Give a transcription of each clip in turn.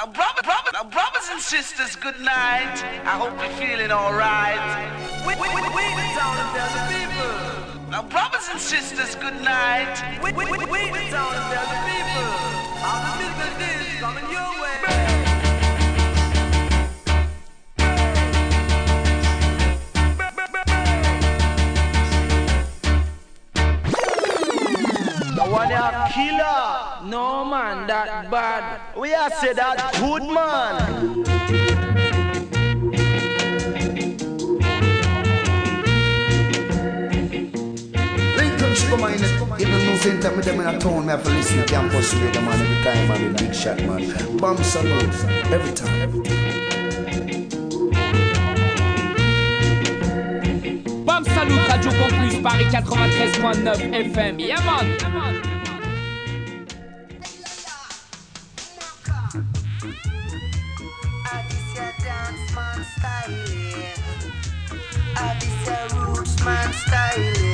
Brothers and sisters, good night. I hope you're feeling alright. We, we, we, we the town and tell the people. Now, brothers and sisters, good night. We, we, we, we the town and tell the people. How the business is coming your way. one a killer. No man, that bad. We are say that good man. Come on, in the news center, me them in a town, me have to listen to campus radio, man, every time, man, big shot, man. Bomb salute, every time, every time. Bam Salut Radio Campus Paris 93.9 FM. Yeah man. man styling.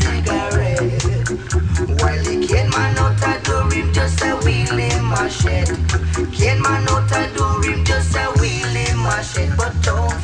cigarette. While he can man out a him just a my. Can man out a him just a wheel in my shed. But don't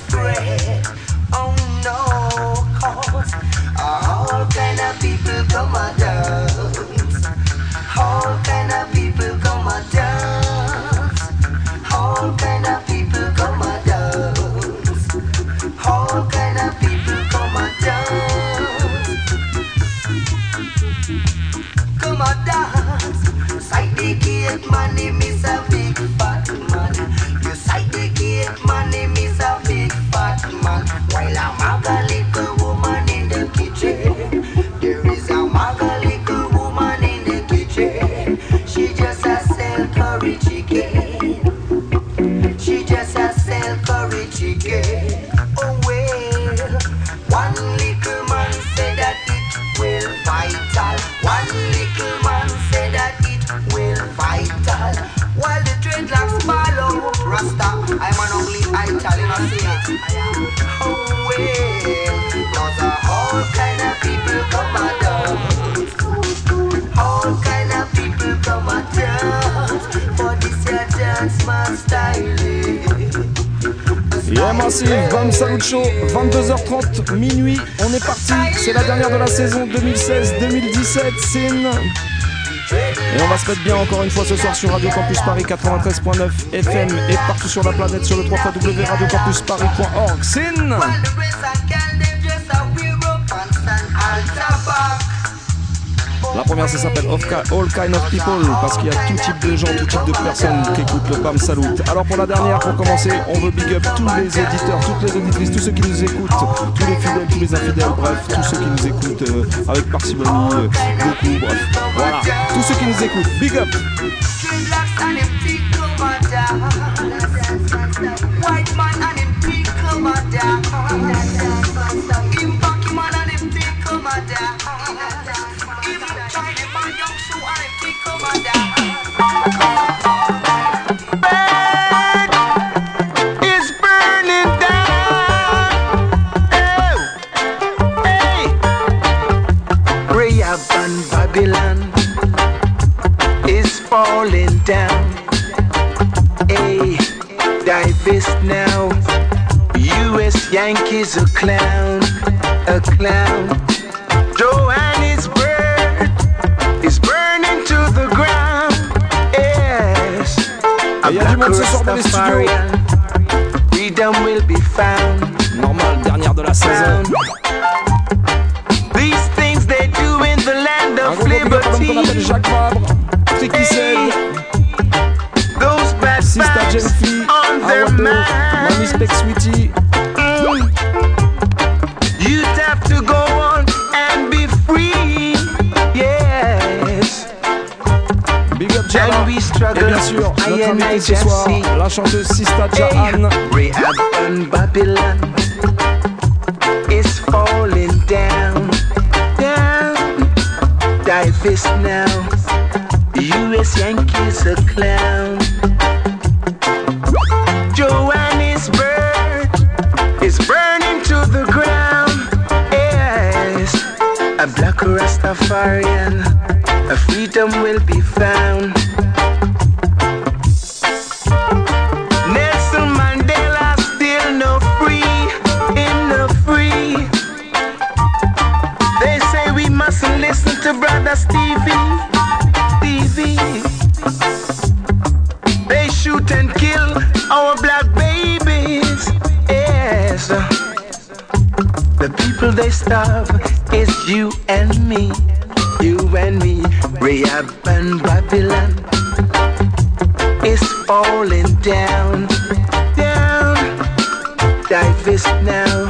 Massive, Bam Salut Show, 22h30, minuit, on est parti. C'est la dernière de la saison 2016-2017, Sin. Et on va se mettre bien encore une fois ce soir sur Radio Campus Paris 93.9 FM et partout sur la planète sur le www.radiocampusparis.org. Sin La première ça s'appelle All Kind of People parce qu'il y a tout type de gens, tout type de personnes qui écoutent le Bam Salut. Alors pour la dernière, pour commencer, on veut big up tous les auditeurs, toutes les auditrices, tous ceux qui nous écoutent, tous les fidèles, tous les infidèles, bref, tous ceux qui nous écoutent euh, avec parcimonie, euh, beaucoup, bref. Voilà, tous ceux qui nous écoutent, big up Yankees a clown, a clown. Il y a du monde. Freedom will be found. Normal, dernière de la saison. These things they do in the land of liberty. Those bad Sista on their Mami mm. You'd have to go on and be free. Yes. Big up And we struggle notre and invitée I ce soir, la chanteuse Sista Jahan. Rehab and Babylon is falling down, down. Divest now. U.S. Yankees a clown. Johannesburg is burning to the ground. Yes, a black Rastafarian, a freedom will be found. Starve is you and me, you and me. Rahab and Babylon is falling down, down. Divest now.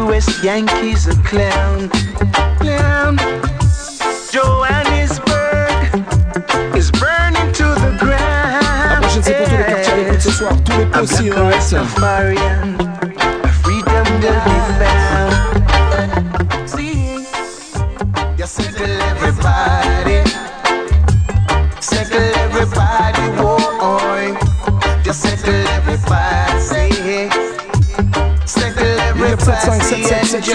U.S. Yankees a clown, clown. Johannesburg is burning to the ground. prochaine, c'est pour tous les quartiers à l'écoute ce soir. Tous les A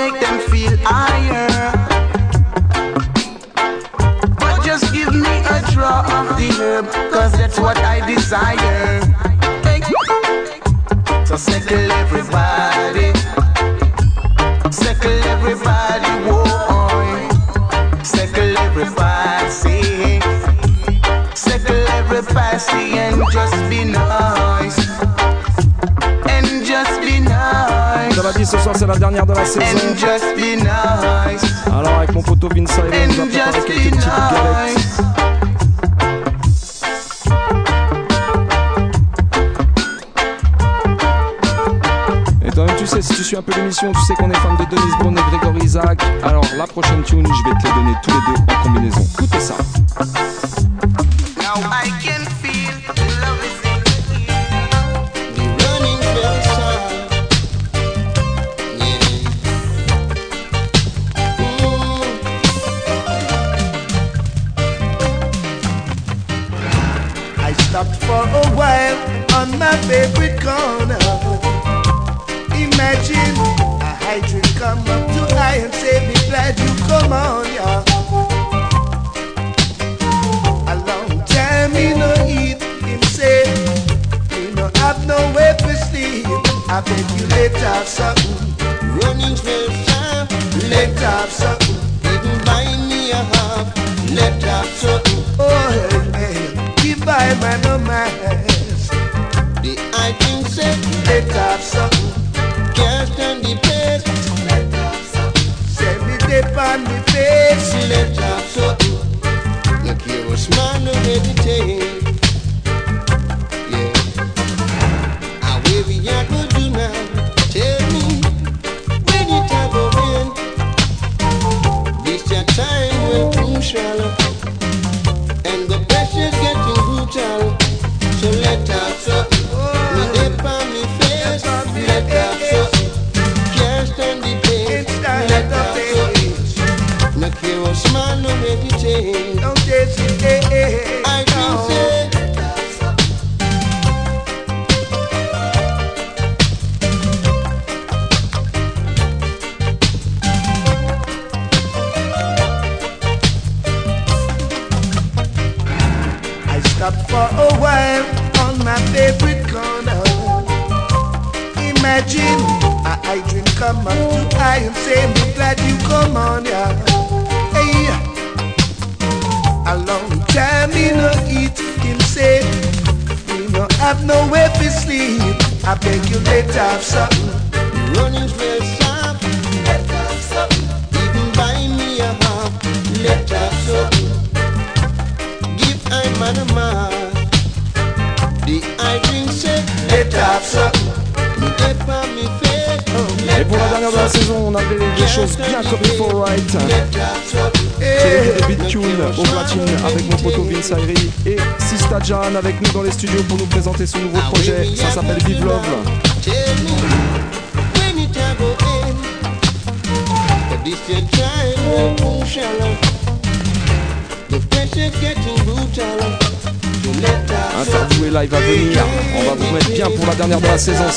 make them feel higher. But just give me a draw of the herb, cause that's what I desire. So settle everybody. La dernière de la saison. And just be nice. Alors, avec mon poteau Vince Silent, on nous a And préparé just quelques be petites galettes. nice. Et toi-même, tu sais, si tu suis un peu l'émission, tu sais qu'on est fan de Denise Brown et Grégory Isaac. Alors, la prochaine tune, je vais te les donner tous les deux en combinaison. Écoutez ça.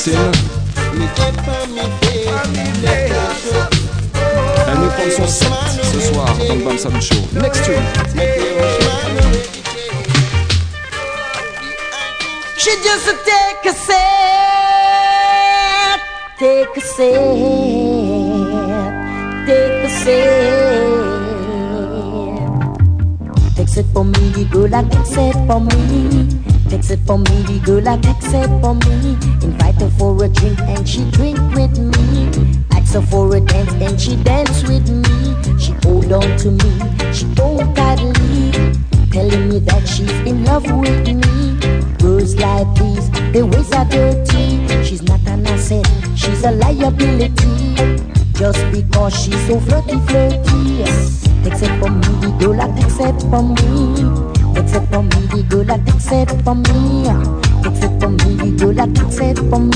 Us Elle nous prend son set ce soir dans le Bam Salut Show. Next tune. She just a take a sip, take a sip, take a sip. Take it for me, girl, like take it for me. Take it for me, the girl, like take it for me. Invite her for a drink and she drink with me. Ask her for a dance and she dance with me. She hold on to me, she hold tightly, telling me that she's in love with me. Girls like these, their ways are dirty. She's not an asset, she's a liability. Just because she's so flirty, flirty. Except for me, the girl that except for me. Except for me, the girl that except for me. Except for me, the girl that except for me.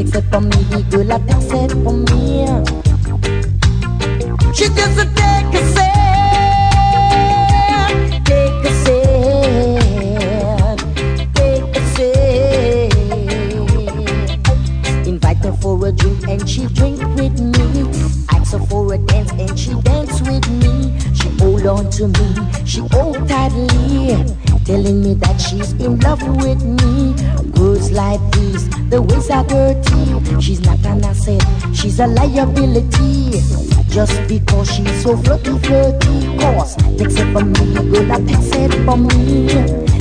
Except for me, the girl that except for me. She doesn't take a sip, take a sip, take a sip. Invite her for a drink and she drink on to me, she hold tightly, telling me that she's in love with me. Girls like these, the ways are dirty. She's not an asset, she's a liability. Just because she's so flirty, flirty. Cause takes it from me, girl that takes it from me.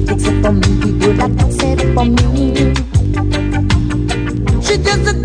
Takes it from me, girl that takes it from me. She doesn't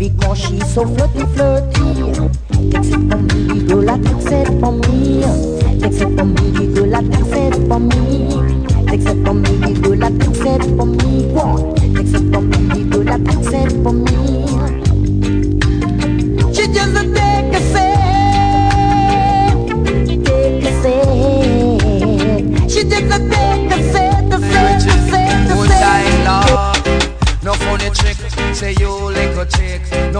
Because she's so flirty, flirty. Takes it from me, girl takes it from me. Takes it from me, girl takes it from me. Takes it from me, girl takes it from me. It from me, girl takes it from me.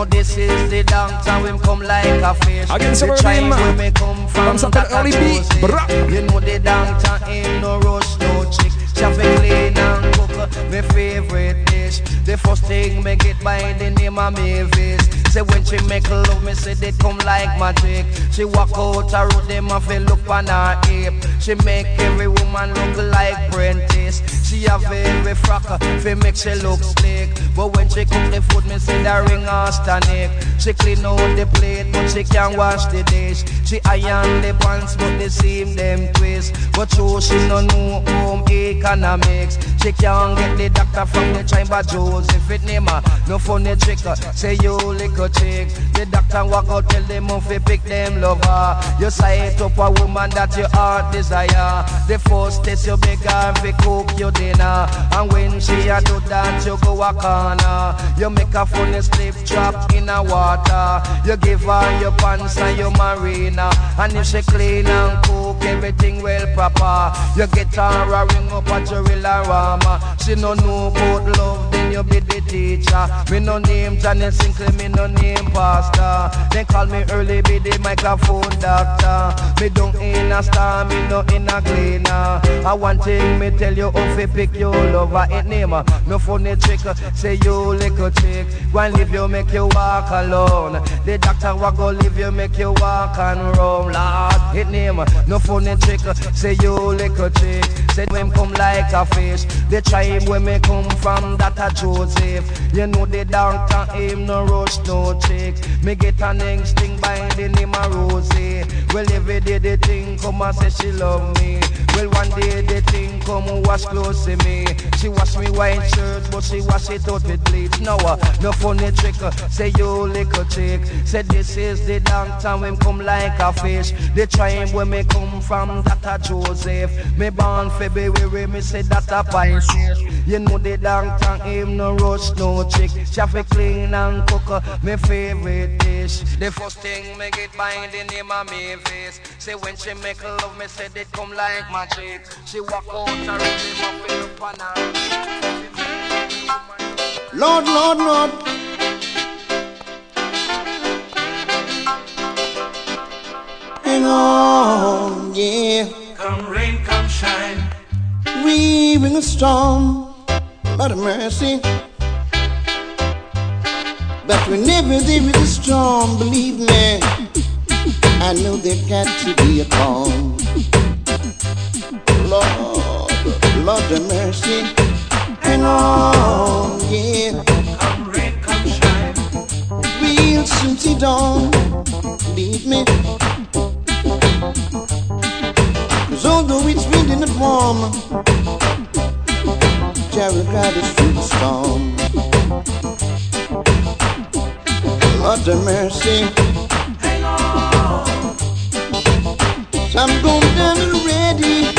No, this is the downtown, him come like a fish. The our tribe name. where come from, that Early I B. chose You know the downtown ain't no rush, no chick. To clean and cook, me favorite dish. The first thing me get by the name of Mavis. Say when she make love, me say they come like magic. She walk out her road, them a feel look on her hip. She make every woman look like Prentice. She a very frock, fi make she look slick. But when she cook the food, me say the ring her stomach. She clean out the plate, but she can't wash the dish. She iron the pants, but the seam them twist. But true, she no know home economics. She can't get the doctor from the chamber Joseph it name her. No funny trick. uh, Say you little chick. The doctor walk out tell them you pick them lover. You sight up a woman that your heart desire. The first test you beg her fi cook your dinner. And when she a do that you go a corner. You make a funny slip drop in a water. You give her your pants and your marina. And if she clean and cook everything well proper. You get her a ring up at your arama. She no know about love, then you be the teacher. Me no name Johnny Sinclair, me no name Pastor. Then call me early, be the microphone doctor. Me don't in a star, me no in a cleaner. I want thing me tell you if you pick your lover, it name her. No funny trick, say you little chick. Go and leave you, make you walk alone. The doctor will go leave you, make you walk and roam. Lord, it name. No funny trick, say you little chick. Say him come like a fish. The tribe where me come from, that a Joseph. You know the doctor him no rush no chick. Me get an instinct by the name of Rosie. Well every day the thing come and say she love me. Well one day the thing come wash clothes to me. She wash me white shirt but she wash it out with bleach. No, uh, no funny trick. uh, Say you little chick. Say this is the doctor him come like a fish. The tribe where me come from, that a Joseph. Me born February, me say that a Pisces. You know the doctor him no rush no chick. To clean and cook me favorite dish. The first thing me get by the name of me face. Say when she make love, me say it come like magic. She walk out and really muff it up. Lord, Lord, Lord. Hang on, We a storm, Lord mercy. But whenever there is a storm, believe me, I know there got to be a calm. Lord, Lord of mercy. Hang on, yeah. Come rain, come shine. We'll soon see dawn, believe me. Cause although it's raining and warm, God is through the storm. Lord have mercy. So I'm going down already.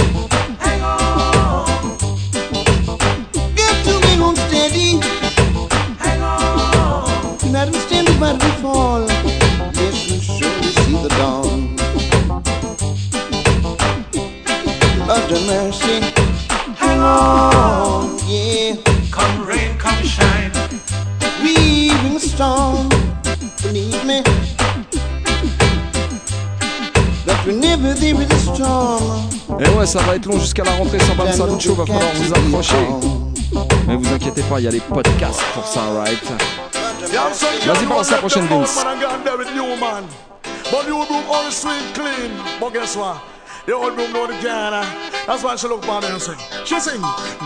Get to me home steady. Let him stand by the fall. Yes, we surely see the dawn. Lord have mercy. Hang on, ça va être long jusqu'à la rentrée sans Bam Salut Show, va falloir vous accrocher. Mais vous inquiétez pas, il y a les podcasts pour ça, right? Vas-y, balance la prochaine Vince. But you broom all sweet clean. But guess what? The old broom know the Ghana. That's why she look for and sing. She sing.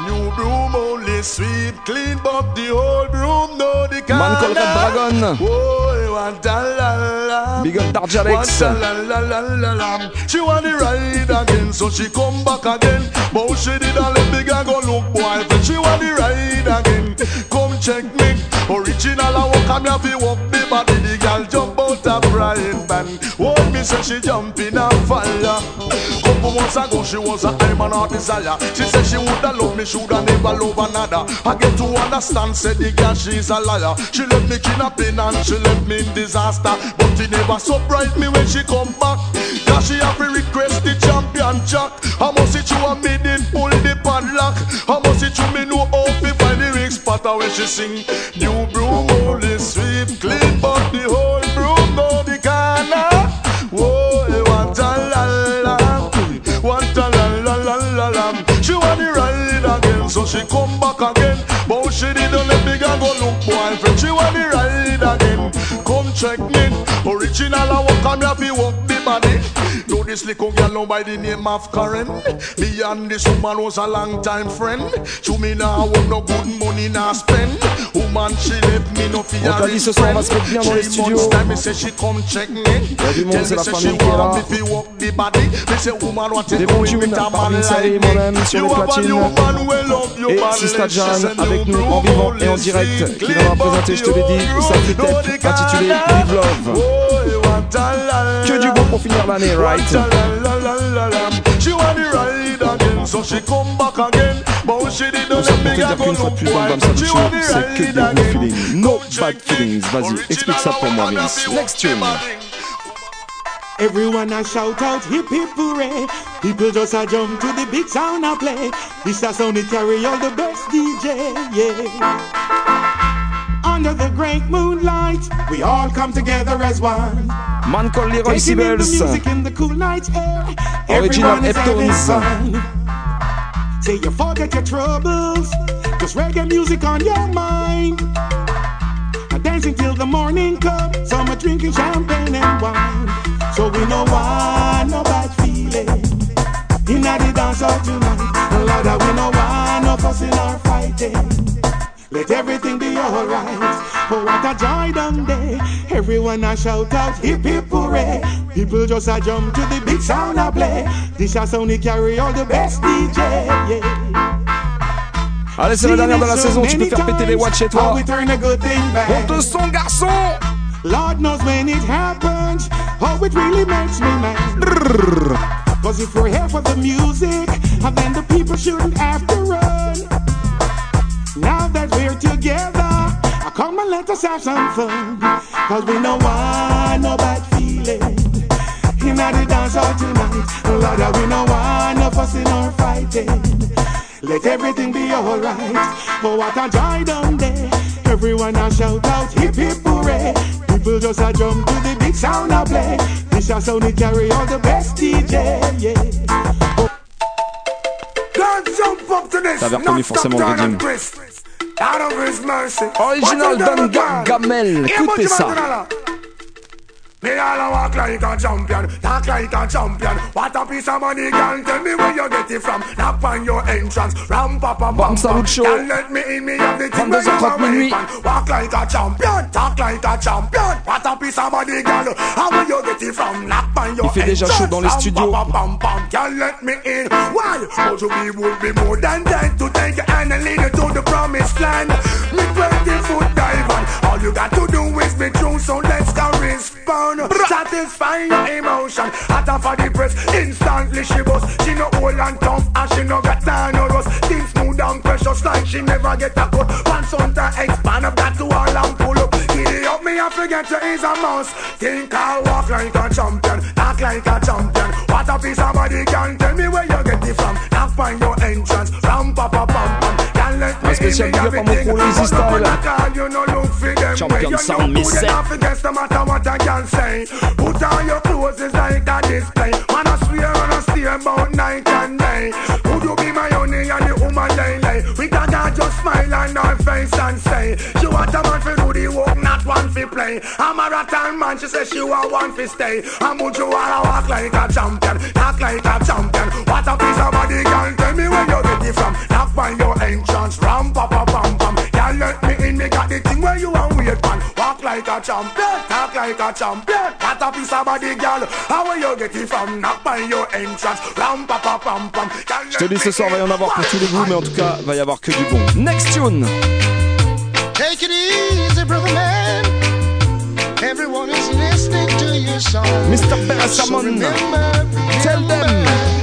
New broom only sweet clean, but the old broom know the Ghana. Man called Red Dragon. Oh, want a la la. Big up Darja Alex. Want a la la la la la. She want to ride again, so she come back again. But she did a let big and go look boyfriend. She want to ride again. Come check me. Original I walk and me have walk the body. The girl jump out a frying pan. Hold me say she jump in a fire. Couple months ago she was a I'm an heart desire. She said she woulda love me, shoulda never love another. I get to understand, said the girl she's a liar. She left me kidnapping and she left me in disaster. But she never surprised me when she come back. Cause she have request the champion jack. How much it you a me pull the padlock? How much it you me know how to find the ring spotter when she sing? New broom only sweep clean, but the whole broom go the corner. Whoa, she come back again. But she didn't let me go look boyfriend. She want to ride again. Come check me. Original, I walk on me to walk the body. This little by the name of Karen. Me and this woman was a long time friend. To me now, want no good money now spend. Woman, she left me no fear. On t'a dit ce soir, on va se mettre bien dans les studios. Time, me say she come check me. du monde, c'est la say famille she qui est want là. me fi walk the body. Me say woman what you doing with a man like me? You have a new man will love you. Sista She Jan avec nous en vivant et en direct qui clean présenter, je te l'ai dit, sa no, intitulée Live Love. Que du la. bon pour finir l'année, right. She want to ride again, so she come back again. But she did Tout not ça let pour me te go qu'une fois de plus dans le Bam Salut She want to ride again. feelings. No bad feelings. Vas-y, explique ça pour moi, Vince. Next tune. Everyone a shout out hip hip hooray. People just a jump to the big sound a play. This a sound it carry all the best DJ, yeah. Under the great moonlight, we all come together as one. Man called Leroy Taking in the music in the cool night air. Original Everyone is having fun. Say you forget your troubles, just reggae music on your mind. And dancing till the morning come, some are drinking champagne and wine. So we know why no bad feeling. In the dance hall tonight, Lord, we know why no fussing or fighting. Let everything be alright. Oh, what a joy down there. Everyone a shout out hip hip hooray. People just a jump to the big sound a play. This a sound carry all the best DJ. Yeah. Allez, c'est la dernière de la saison. Tu peux faire péter les watts chez toi. How we turn a good thing back. Monte son, garçon. Lord knows when it happens, how it really makes me mad. Cause if we're here for the music, and then the people shouldn't have to run. Now that we're together, I come and let us have some fun. Cause we know why no bad feeling. In the dance hall tonight, Lord, we know why no fussing or fighting. Let everything be alright. Oh, what a joy down there. Everyone a shout out hip hip hooray. People just a jump to the big sound a play. This a sound it carry all the best DJ, yeah. God jump up to this. T'avais reconnu forcément le rhythm. Out of his mercy. Original Don? Gargamel. Écoutez ça. Me all a walk like a champion, talk like a champion. What a piece of money, girl. Tell me where you get it from. Knock on your entrance, ram pa pa Bam pam Salut pam. Show. Girl, let me in, me have the thing where you 22h30 are minuit. waiting. Walk like a champion, talk like a champion. What a piece of money, girl. How where you get it from? Knock on your Il fait déjà entrance, chaud dans les ram studios. pa pa. Girl, let me in. Why? But you be would be more than that to take your hand and lead you to the promised land? Me 20 foot. All you got to do is be true, so let's go respond. Satisfy your emotion. Hot off of the press, instantly she bust. She no old and tough, and she no got time no rust. Things smooth and precious like she never get a cut. Pants on to expand up, got to all and pull up. Giddy up, me I forget you is a mouse. Think I walk like a champion, talk like a champion. What a piece of body can tell me where you get it from. Knock on your entrance, ram pa pa pam pam. Let me in, big up me à mon everything. crew, Lazy But Style. You no look for them. Champion sound look good missing. enough against no matter what I can say. Put on your clothes, it's like a display. Man, I swear and I stay about night and day. Would you be my honey and the woman lay lay? We can just smile on her face and say, She want a man for do the work, not one for play. I'm a rattan man, she says she want one for stay. And would you wanna walk like a champion, talk like a champion? What a piece of body, girl, tell me where you get it from. Knock on your entrance, ram pa pa pam pam. Girl, let me in, me got the thing where you want wait man. Walk like a champion, talk like a champion. What a piece of body, girl. How where you get it from? Knock on your entrance, ram pa pa pam pam. Girl, Je te dis ce soir, va y en avoir pour tous les goûts, mais en tout cas, va y avoir que du bon. Next tune. Take it easy, brother man. Everyone is listening to your song. Mr. So remember, Tell them.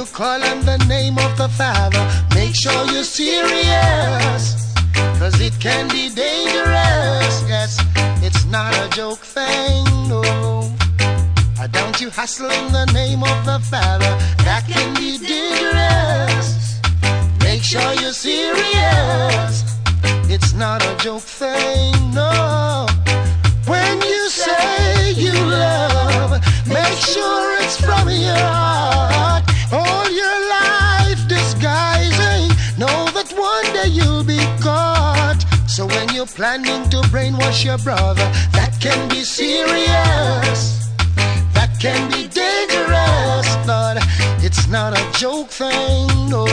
You call on the name of the Father, make sure you're serious. Cause it can be dangerous. Yes, it's not a joke thing, no. Don't you hustle in the name of the Father, that can be dangerous. Make sure you're serious. It's not a joke thing, no. When you say you love, make sure it's from your heart. You'll be caught. So when you're planning to brainwash your brother, that can be serious. That can be dangerous, but it's not a joke thing, no.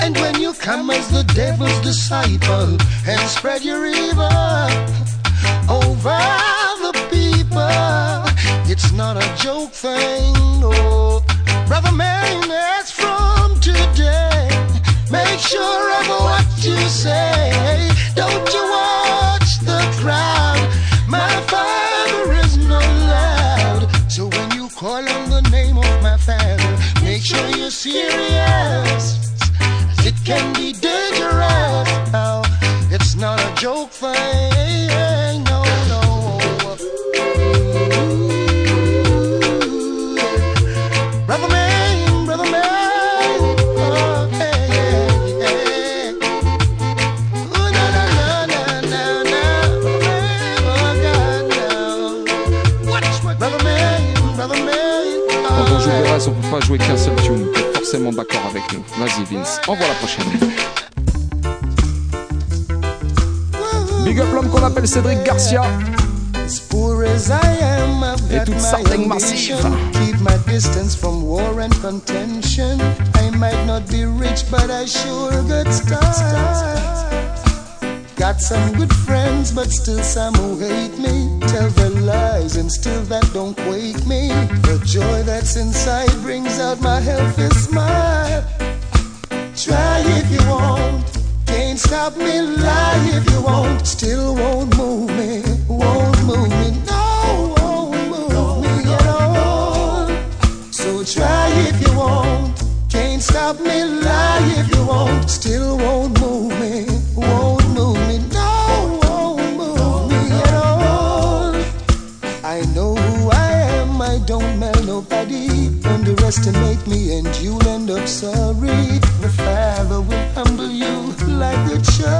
And when you come as the devil's disciple and spread your evil over the people, It's not a joke thing, no. Brother man, today, make sure of what you say. Don't you watch the crowd. My father is not loud. So when you call on the name of my father, make sure you're serious. It can be dangerous. Oh, it's not a joke thing. D'accord avec nous. Vas-y Vince, envoie la prochaine. Big up l'homme qu'on appelle Cédric Garcia. Got some good friends, but still some who hate me. Tell their lies, and still that don't quake me. The joy that's inside brings out my healthy smile. Try if you want, can't stop me. Lie if you want, still won't move me, won't move me. No, won't move me at all. So try if you want, can't stop me. Lie if you want, still won't move me, Underestimate me and you'll end up sorry. The Father will humble you like a child.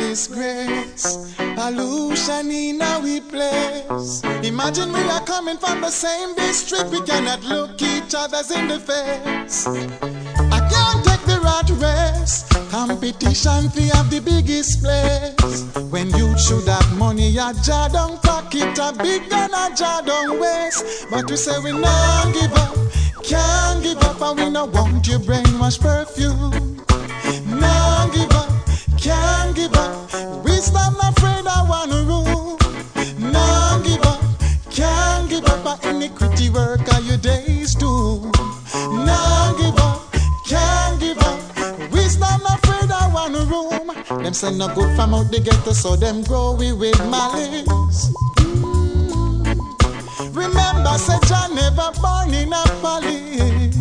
Disgrace. Pollution in our place. Imagine we are coming from the same district, we cannot look each other's in the face. I can't take the rat race. Competition we have the biggest place. When you should have money, a jar down pocket, a big gun, a jar don't waste. But we say we not give up, can't give up, and we no want your brainwash perfume. Give up. Afraid I wanna rule. No give up, can't give up. Work your days do. No give up, can't give up. I wanna. Them say no good from out the ghetto, so them grow we with malice. Mm. Remember, say John never born in a palace.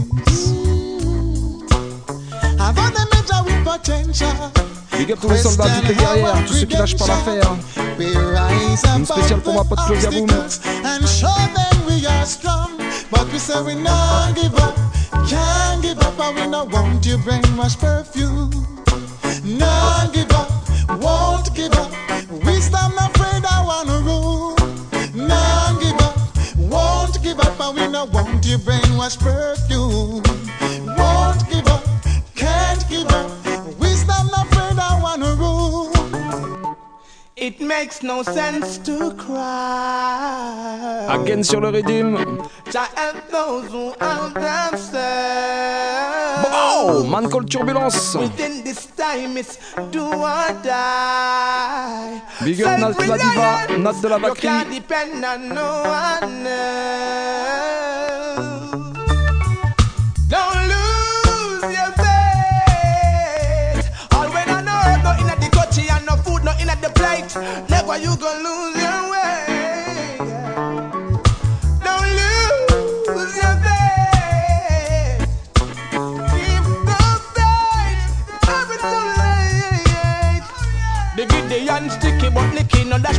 Avant de measure with potential. Big up tous les soldats, toutes les guerrières, tous ceux qui lâchent pas l'affaire. Une spéciale pour ma pote Claudia Boom. And show them we are strong. But we say we not give up. Can't give up and we not want your brainwash perfume. Not give up, won't give up. Wisdom afraid I wanna rule. Not give up, won't give up and we not want your brainwash perfume. It makes no sense to cry. Again sur le rythme. Oh, man call turbulence. Within this time it's do or die. Big up Nat la diva, Nat de la You Bacri. can't depend on no one else. you gonna lose your way. Don't lose your faith. Never too late. Sticky but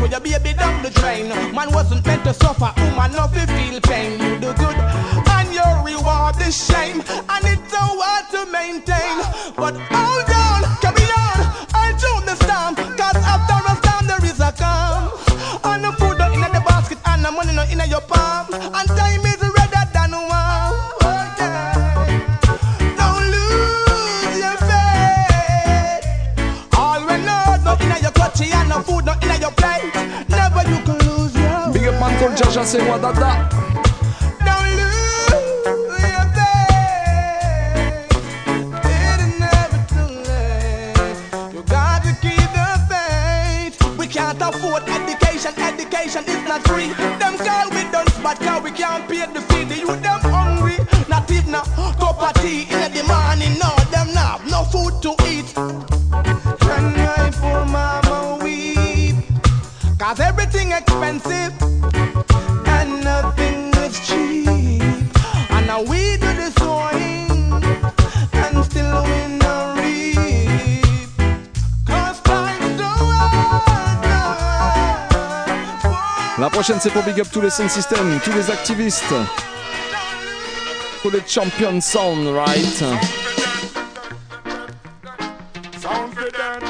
where your baby down the drain. Man wasn't meant to suffer, woman not feel pain. You do good, and your reward is shame. And keep the faith. We can't afford education. Education is not free. Them call we done but cause we can't pay the fee. The youth them hungry. Not even a cup of tea in the morning. No, them not no food to eat. Can my poor mama weep? Cause everything expensive La prochaine, c'est pour Big Up tous les sound systems, tous les activistes. Tous les champions sound, right? Sound for dead.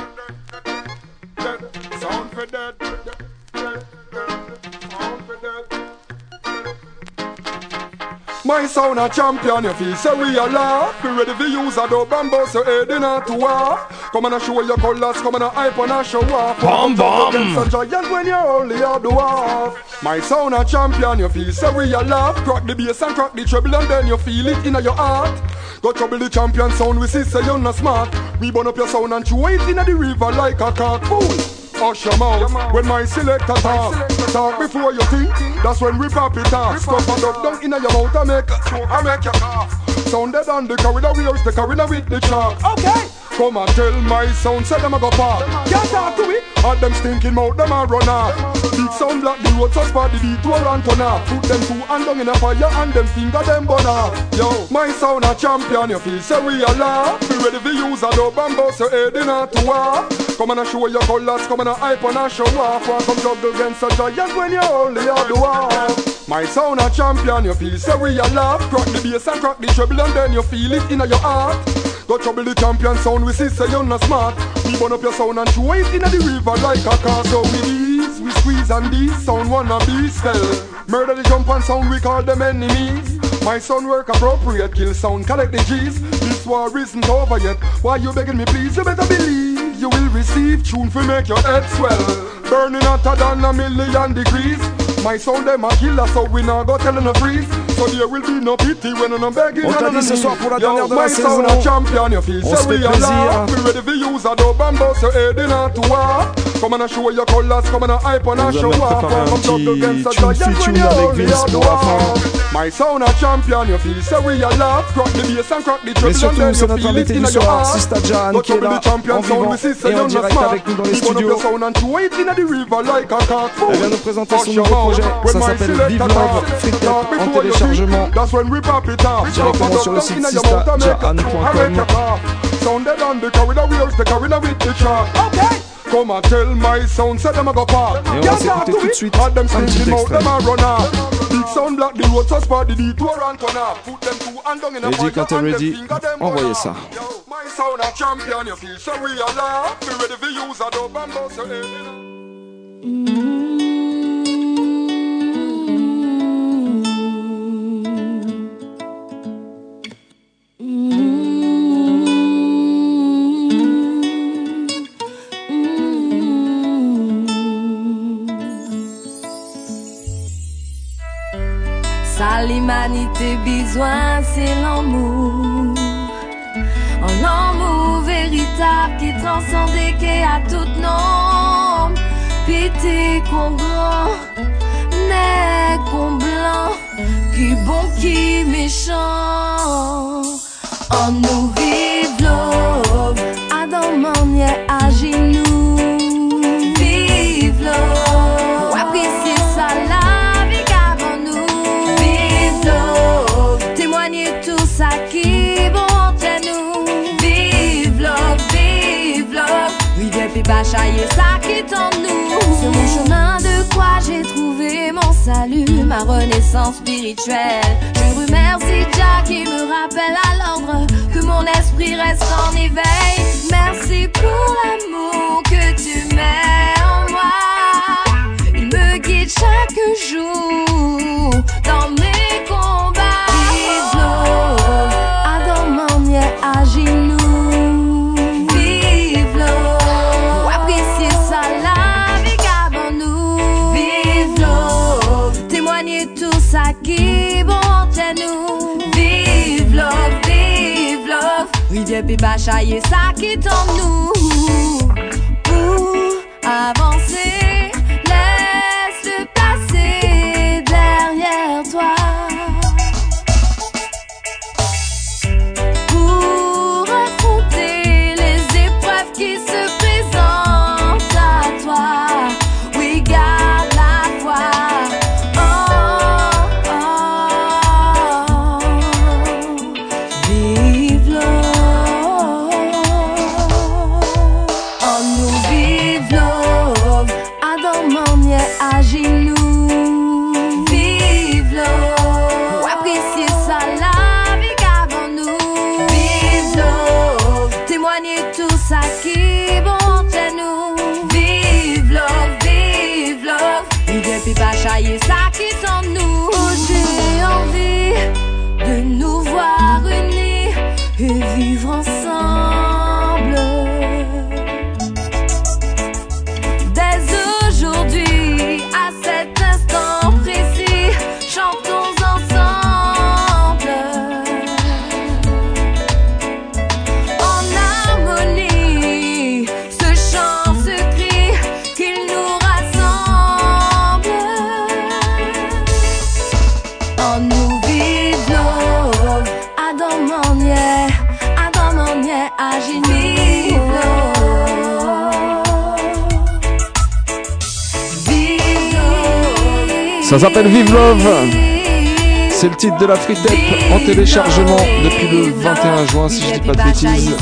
Dead. Sound for dead. Sound for dead. My sound a champion, you feel so we are laugh. Be ready for use a dope and bust your head in a. Come on and show your colors, come on and hype and a show off. Bam, bam. Against a giant when you're only a dwarf. My sound a champion, you feel so we are laugh. Crack the bass and crack the treble and then you feel it in your heart. Go trouble the champion sound, we see say you're not smart. We burn up your sound and throw it in the river like a cock. Fool. Hush your mouth when my selector talk. Talk before you think. That's when we pop it off. Stuff and up down in your mouth and make I make you cough. Sounded on the corridor, we use the corridor with the chalk. Okay. Come and tell my sound, say them a go park. Can't talk to me. All them stinking mouth, them a run off. Big sound block the road, so spot the detour and turn off. Put them two and down in a fire and them finger them burn off. Yo, my sound a champion, you feel say we a laugh. Be ready for use a dope and bust your head in a war. Come and show your colors, come and hype and a show off. Want come juggle against a giant when you only a dwarf. My sound a champion, you feel say we a laugh. Crack the bass and crack the treble and then you feel it in your heart. Go trouble the champion sound, we see say you're not smart. We burn up your sound and throw it in the river like a car. So we these, we squeeze and these sound wanna be spell. Murder the jump and sound, we call them enemies. My son work appropriate, kill sound, collect the G's. This war isn't over yet. Why you begging me please? You better believe you will receive tune for make your head swell. Burning hotter than a million degrees. My sound them a killer, so we not go telling a freeze. So there will be no pity when I'm begging. On t'a dit ce soir pour la dernière de la my sound a champion, you feel On se so fait we plaisir. We ready for use a dope and bust your head in a to. Come on and show your colors, come on and hype On a show off. Come juggle against a giant when you're avec only My sound a champion, you feel so we are laugh. Crack the bass and crack the Mais surtout, c'est you notre invité du soir. Sista Jan, qui est là en vivant et en direct avec nous dans les studios. your sound and throw it in the river like a cock. Elle vient nous présenter son nouveau projet, when ça my s'appelle Vive. Love, Free en téléchargement think. That's when we pop it off. directement sur le site sistajan.com. Sounded on the use the with. Okay. Come and tell my sound, say them a go park. Et on va Can't s'écouter talk to tout de me. suite All them un petit stinking mouth, extrait. them a run off. Big sound block the road, so spot the detour and turn off. Put them two hand down in a fire quand t'es and ready, finger them burn envoyez ça. Yo, my sound a champion, you feel so we are laugh. Be ready for use a dope and bust your head L'humanité besoin, c'est l'amour. Un amour véritable qui transcende et qui a tout nom. Pété qu'on grand, mais qu'on blanc, qui bon, qui méchant. En nous pas chailler ça qui est en nous. Sur mon chemin de quoi j'ai trouvé mon salut, ma renaissance spirituelle. Je remercie Jack qui me rappelle à l'ordre que mon esprit reste en éveil. Merci pour l'amour que tu mets en moi. Il me guide chaque jour. Pi pa chaye sa ki ton nou Pou avanse Ça s'appelle Vive Love. C'est le titre de la free tape en téléchargement depuis le 21 juin, si je ne dis pas de bêtises,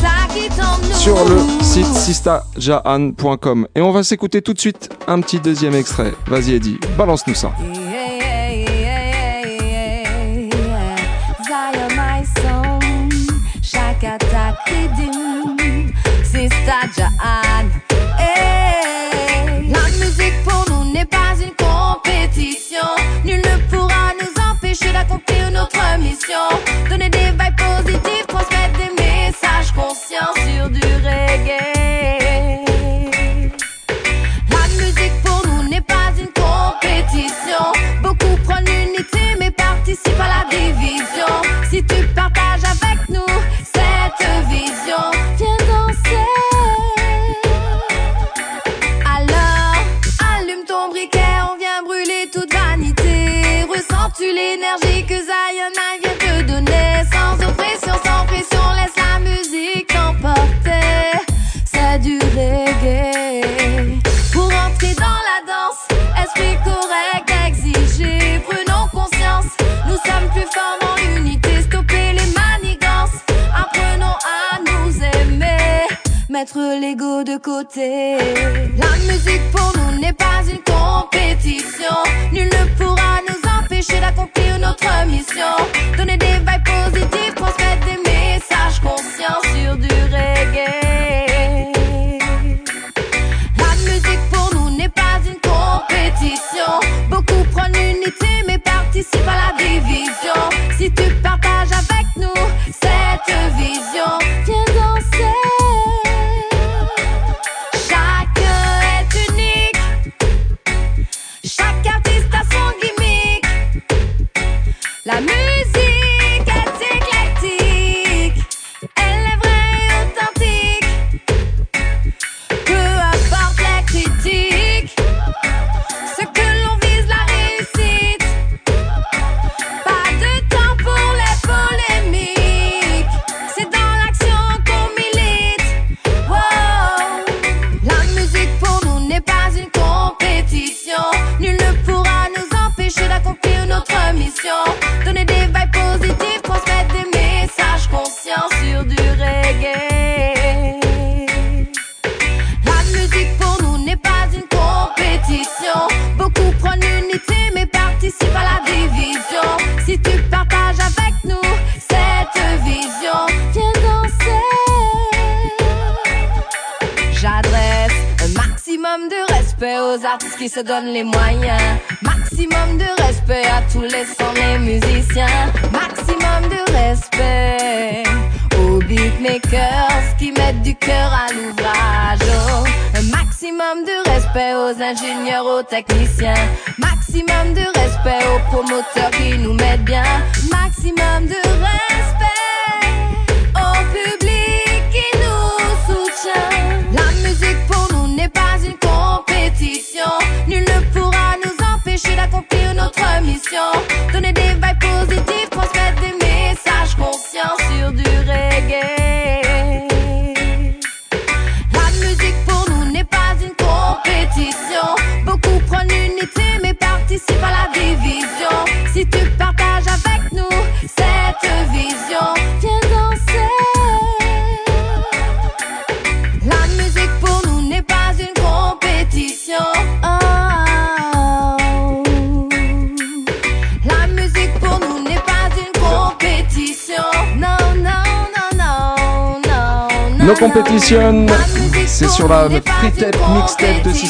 sur le site sistajahan.com. Et on va s'écouter tout de suite un petit deuxième extrait. Vas-y, Eddie, balance-nous ça.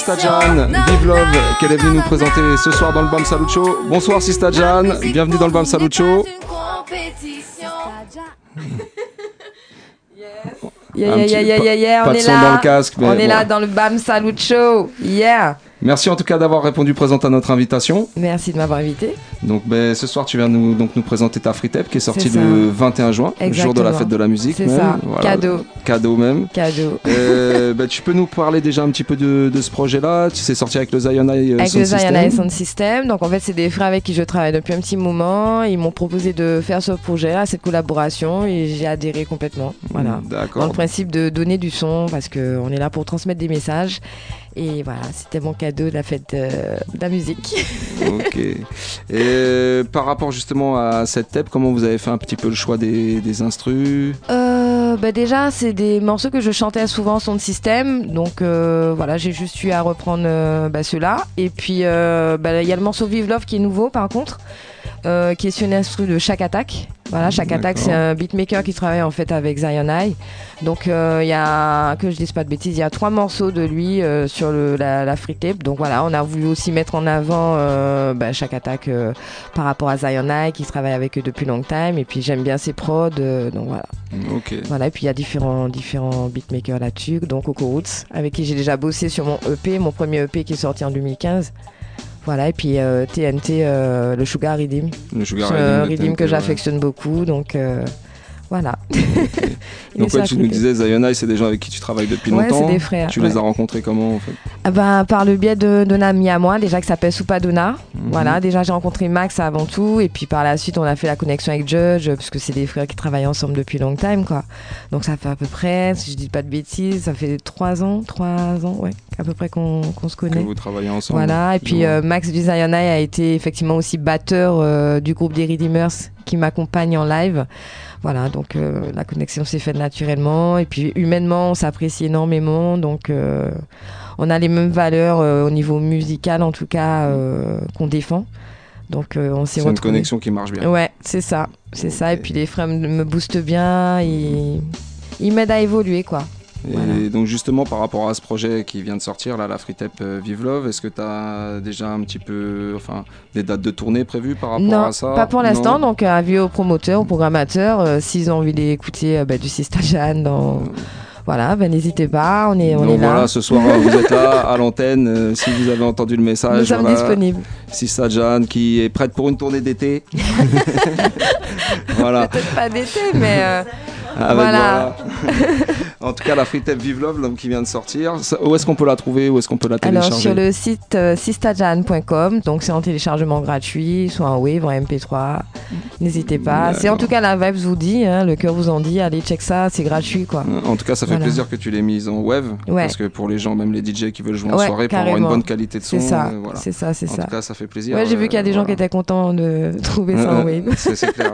Sista Jan, Vive Love, qu'elle est venue nous présenter ce soir dans le Bam Salut Show. Bonsoir Sista Jan, bienvenue dans le Bam Salut Show. Yeah, yeah, yeah, yeah, yeah, on est là. dans le casque, mais on est là dans le BAM Salut Show. Yeah. Merci en tout cas d'avoir répondu présent à notre invitation. Merci de m'avoir invité. Donc ben, ce soir tu viens nous, donc, nous présenter ta free tape qui est sortie C'est le 21 juin, le jour de la fête de la musique. C'est ça. Voilà. Cadeau. Cadeau même. Cadeau. Euh, ben, tu peux nous parler déjà un petit peu de, de ce projet-là Tu sais sorti avec le Zion Eye euh, Avec Sound le Zion. Eye Sound System. Donc en fait, c'est des frères avec qui je travaille depuis un petit moment. Ils m'ont proposé de faire ce projet, cette collaboration, et j'ai adhéré complètement. Voilà. D'accord. Dans le principe de donner du son, parce qu'on est là pour transmettre des messages. Et voilà, c'était mon cadeau de la fête de la musique. Ok. Et euh, par rapport justement à cette tape, comment vous avez fait un petit peu le choix des, des instrus? Euh, bah déjà, c'est des morceaux que je chantais souvent son système, donc euh, voilà, j'ai juste eu à reprendre euh, bah, ceux-là. Et puis bah, il y a le morceau Vive Love qui est nouveau, par contre, qui est sur une instru de chaque attaque. Voilà, chaque attaque, c'est un beatmaker qui travaille en fait avec Zion Eye. Donc euh, il y a, que je dise pas de bêtises, il y a trois morceaux de lui euh, sur le, la, la free tape. Donc voilà, on a voulu aussi mettre en avant euh, bah, chaque attaque euh, par rapport à Zion Eye qui travaille avec eux depuis long time. Et puis j'aime bien ses prods, euh, donc voilà. Ok. Voilà, et puis il y a différents, différents beatmakers là-dessus, donc Coco Roots, avec qui j'ai déjà bossé sur mon EP, mon premier EP qui est sorti en 2015. Voilà, et puis euh, TNT, euh, le Sugar Redeem. Le Sugar C'est Redeem Redeem que j'affectionne beaucoup, donc euh, voilà. Il Donc ouais, tu nous disais Zion Eye, c'est des gens avec qui tu travailles depuis Ouais, longtemps. c'est des frères, Tu les as rencontrés comment en fait Ah ben, par le biais de- d'un ami à moi, déjà qui s'appelle Soupadona. Mhm. Voilà, déjà j'ai rencontré Max avant tout, et puis par la suite on a fait la connexion avec Judge, parce que c'est des frères qui travaillent ensemble depuis long time, quoi. Donc ça fait à peu près, si je dis pas de bêtises, ça fait trois ans, trois ans, ouais, à peu près qu'on qu'on se Que connaît. vous travaillez ensemble. Voilà, et puis euh, Max du Zion Eye a été effectivement aussi batteur euh, du groupe des Redeemers qui m'accompagne en live. Voilà, donc euh, la connexion s'est faite naturellement, et puis humainement on s'apprécie énormément, donc euh, on a les mêmes valeurs euh, au niveau musical en tout cas qu'on défend. Donc on s'est C'est une connexion qui marche bien. Ouais, c'est ça, c'est ça. Et puis les frères me me boostent bien, ils, ils m'aident à évoluer quoi. Et donc justement par rapport à ce projet qui vient de sortir là, la free tape euh, Vive Love, est-ce que tu as déjà un petit peu, enfin, des dates de tournée prévues par rapport non, à ça? pas pour l'instant. Donc, avis aux promoteurs, aux programmateurs, euh, s'ils ont envie d'écouter euh, bah, du Sista Jeanne, dans... voilà, ben n'hésitez pas. On est, on Donc est là. voilà, ce soir vous êtes là à l'antenne. euh, si vous avez entendu le message, Nous sommes voilà. disponibles. Sista Jeanne qui est prête pour une tournée d'été. voilà. Peut-être pas d'été, mais euh, Avec, voilà. voilà. en tout cas, la free tape Vive Love qui vient de sortir. Où est-ce qu'on peut la trouver? Où est-ce qu'on peut la Alors télécharger? sur le site euh, sistajan.com, donc c'est en téléchargement gratuit, soit en Wave, en MP3. N'hésitez pas. C'est en tout cas la vibe vous dit, hein, le cœur vous en dit. Allez check ça, c'est gratuit quoi. En tout cas, ça fait Voilà. plaisir que tu l'aies mise en web. Ouais. Parce que pour les gens, même les DJ qui veulent jouer en Ouais, soirée, pour avoir une bonne qualité de son. C'est ça, euh, voilà. c'est ça, c'est en ça. tout cas, ça fait plaisir. Ouais, j'ai vu qu'il y a des gens qui étaient contents de trouver ça en Euh, Wave. c'est clair.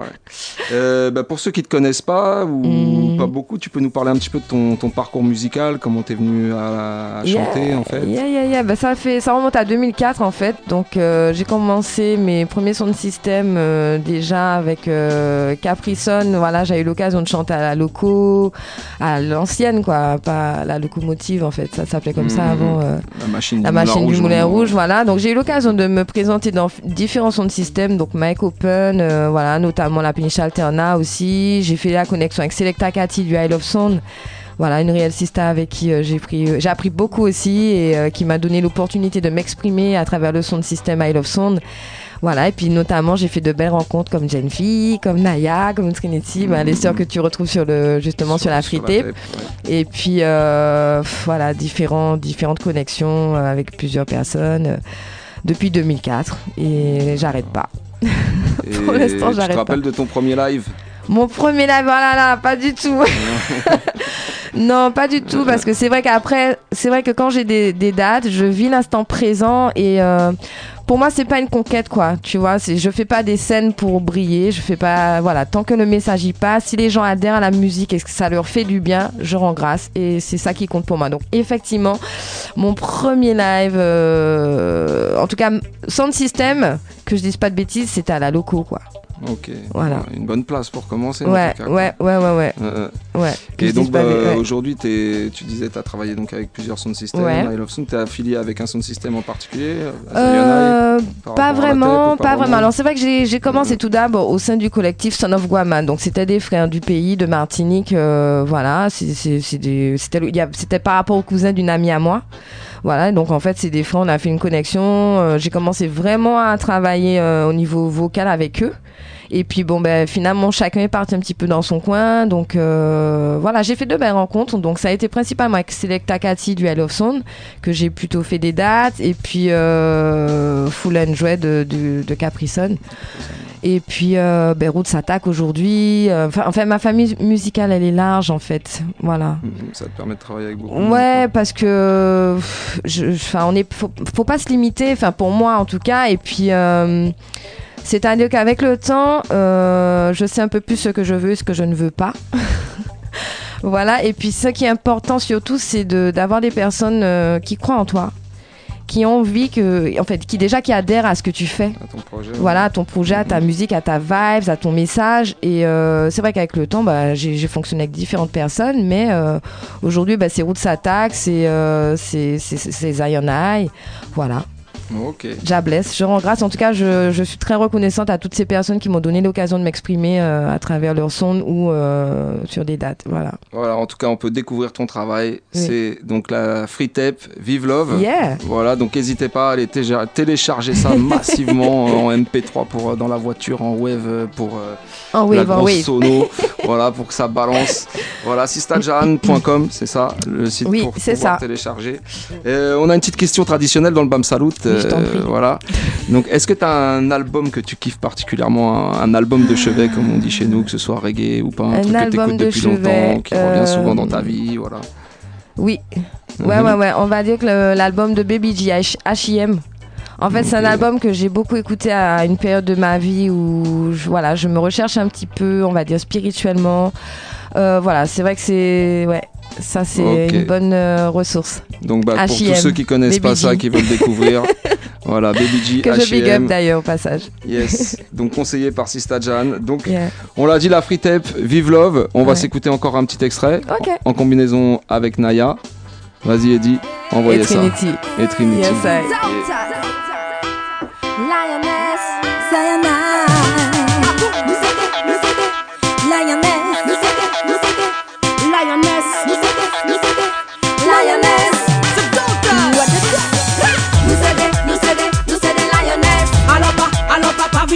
Euh, bah, pour ceux qui ne te connaissent pas ou Hmm. pas beaucoup Tu peux nous parler un petit peu de ton, ton parcours musical, comment t'es venu à, à chanter Yeah, en fait Yeah, yeah, yeah. Bah, ça, fait, ça remonte à 2004 en fait. Donc euh, j'ai commencé mes premiers sons de système euh, déjà avec euh, Capri Sun. Voilà, j'ai eu l'occasion de chanter à la loco, à l'ancienne quoi, pas la locomotive en fait. Ça s'appelait comme ça Mhm. avant. euh, La machine, la du, Moulin du Rouge, Moulin on- Rouge, voilà. Donc j'ai eu l'occasion de me présenter dans différents sons de système, donc Mike Open, voilà, notamment la péniche Alterna aussi. J'ai fait la connexion avec Selecta Cathy du Isle of Sound. Voilà, une réelle sister avec qui euh, j'ai pris, euh, j'ai appris beaucoup aussi et euh, qui m'a donné l'opportunité de m'exprimer à travers le son de système Isle of Sound. Voilà, et puis notamment j'ai fait de belles rencontres comme Jen Fee, comme Naya, comme Trinity, ben, les sœurs que tu retrouves sur le, justement sur, la free sur la tape. tape, Et puis euh, voilà, différents, différentes connexions avec plusieurs personnes euh, depuis 2004 et j'arrête pas. Pour l'instant, Tu te j'arrête pas. rappelles de ton premier live? Mon premier live, voilà, là, pas du tout. non, pas du tout, parce que c'est vrai qu'après, c'est vrai que quand j'ai des, des dates, je vis l'instant présent et euh, pour moi, c'est pas une conquête, quoi. Tu vois, je fais pas des scènes pour briller, je fais pas, voilà, tant que le message y passe, si les gens adhèrent à la musique et que ça leur fait du bien, je rends grâce et c'est ça qui compte pour moi. Donc, effectivement, mon premier live, euh, en tout cas, sans système, que je dise pas de bêtises, c'était à la loco, quoi. Ok. Voilà. Une bonne place pour commencer. en Ouais, tout cas, ouais, ouais, ouais, ouais. Euh, Ouais, Et donc bah, ouais. aujourd'hui, tu disais tu as travaillé donc avec plusieurs sound systems. Ouais. I Love Sound, tu es affilié avec un sound system en particulier Euh, pas vraiment, pas, vraiment. Alors c'est vrai que j'ai commencé tout d'abord au sein du collectif Son of Guaman. Donc c'était des frères du pays, de Martinique, euh, voilà. C'était par rapport au cousin d'une amie à moi. Voilà, donc en fait c'est des frères, on a fait une connexion. euh, j'ai commencé vraiment à travailler euh, au niveau vocal avec eux. Et puis bon ben finalement chacun est parti un petit peu dans son coin. Donc euh, voilà, j'ai fait de belles rencontres. Donc ça a été principalement avec Selecta Cathy du Hell of Sound que j'ai plutôt fait des dates. Et puis euh, Full Enjoy de, de, de. Et puis euh, Roots s'attaque aujourd'hui. Euh, Enfin, enfin, ma famille musicale elle est large en fait. Voilà. Mhm, Ça te permet de travailler avec beaucoup de Ouais, parce que je, je- enfin, on est, faut, faut pas se limiter. Enfin, pour moi en tout cas. Et puis, euh, c'est-à-dire qu'avec le temps, euh, je sais un peu plus ce que je veux et ce que je ne veux pas. voilà. Et puis, ce qui est important surtout, c'est de- d'avoir des personnes euh, qui croient en toi, qui ont envie que, en fait, qui déjà qui adhèrent à ce que tu fais. À ton projet. Voilà, à ton projet, à ta musique, à ta vibes, à ton message. Et euh, c'est vrai qu'avec le temps, bah, j'ai fonctionné avec différentes personnes, mais euh, aujourd'hui, bah, c'est Roots Attack, c'est euh, c'est Zion High. Voilà. Ok. Jabless, je rends grâce. En tout cas, je, je suis très reconnaissante à toutes ces personnes qui m'ont donné l'occasion de m'exprimer euh, à travers leur son ou euh, sur des dates. Voilà. Voilà, en tout cas, on peut découvrir ton travail. Oui. C'est donc la free tape Vive Love. Yeah. Voilà, donc n'hésitez pas à aller télécharger ça massivement en MP3 pour euh, dans la voiture, en wave pour En la wave, grosse wave. sono. voilà, pour que ça balance. Voilà, sistajan.com, c'est ça, le site Oui, pour c'est pouvoir ça. télécharger. On a une petite question traditionnelle dans le BAM Salut. Oui, je t'en prie. voilà. Donc, est-ce que tu as un album que tu kiffes particulièrement, un, un album de chevet, comme on dit chez nous, que ce soit reggae ou pas, un, Un truc que album t'écoutes de depuis chevet, longtemps, qui revient souvent dans euh, ta vie, voilà. Oui. Ouais, Mhm. ouais, ouais. On va dire que l'album de Baby G, H- H.I.M. En fait, c'est un album que j'ai beaucoup écouté à une période de ma vie où je, voilà, je me recherche un petit peu, on va dire spirituellement. Euh, voilà, c'est vrai que c'est. Ouais, ça, c'est une bonne euh, ressource. Donc bah, pour tous ceux qui connaissent pas ça, qui veulent découvrir, voilà, Baby G, Que je big up d'ailleurs au passage. Yes, donc conseillé par Sista Jan. Donc Yeah. on l'a dit, la free tape, Vive Love. On va s'écouter encore un petit extrait Ok. en combinaison avec Naya. Vas-y Eddie, envoyez Et ça. Trinity. Et Trinity. Yes, I.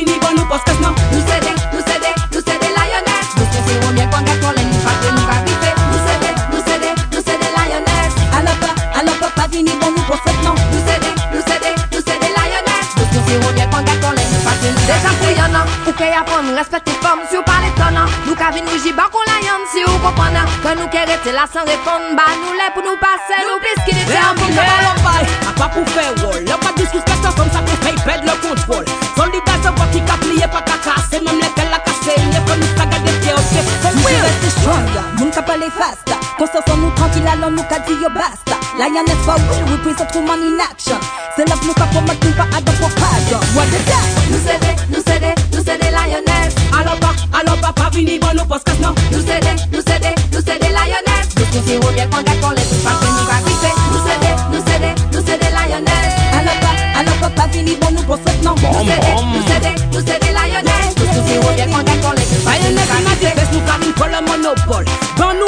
non Nous c'est des, nous c'est des, nous c'est des lioness. Nous pas nous arriver. Nous c'est des, nous c'est des, nous c'est des lioness. Alors pas, alors pas, pas c'est des, nous c'est des, nous c'est des lioness. Nous c'est bien qu'on gagne pour les nous pas nous Déjà bouillonnant, ou qu'il y a pour nous respecter comme si vous parlez tonnant. Nous qu'avons nous j'y bas qu'on lion si comprenez. Que nous qui rester là sans répondre, bah nous en Réambile le bail, à pas pour faire wall Y'a pas de disrespect comme ça pour faire perdre le se fast. Conscience nous tranquille, allons nous ka dire basta. Lioness for real, represent woman in action. C'est love nous ka promote, nous pas adam for pardon. What the that? Nous des, nous des, nous des lioness. Alors pas, alors pas, pas vini bon nous parce que non. Nous des, nous des, nous des lioness. Nous c'est des bien qu'on gagne qu'on tout parce que nous va griffer. Nous des, nous des, nous des lioness. Alors pas, alors pas, pas fini bon nous pour ce non. Nous des, nous des, nous des lioness. Nous c'est des bien qu'on gagne qu'on tout parce que nous va griffer. Lioness nous carine pour le monopole. Dans nous,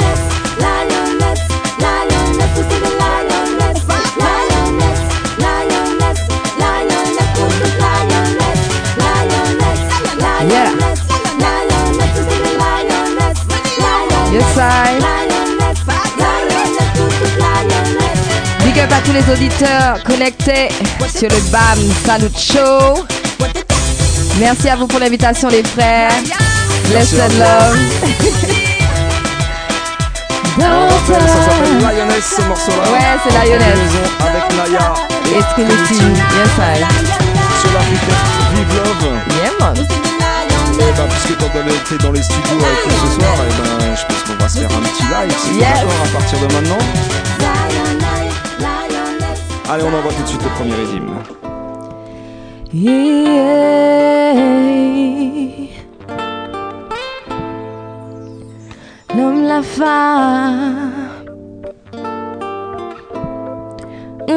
tous les auditeurs connectés sur le BAM Salut Show. Merci à vous pour l'invitation, les frères. Bless and love. Ça s'appelle Lioness ce morceau-là. Ouais, c'est Lioness. Avec Naya Et Trinity. Yes, I. sur la Vive Love. Yeah, man. Et bah, puisque t'es dans, dans les studios avec nous ce soir, et ben, je pense qu'on va se faire un petit live, c'est Yes. d'accord, à partir de maintenant. Allez, on envoie tout de suite le premier. Yeah. L'homme, la femme. Mm.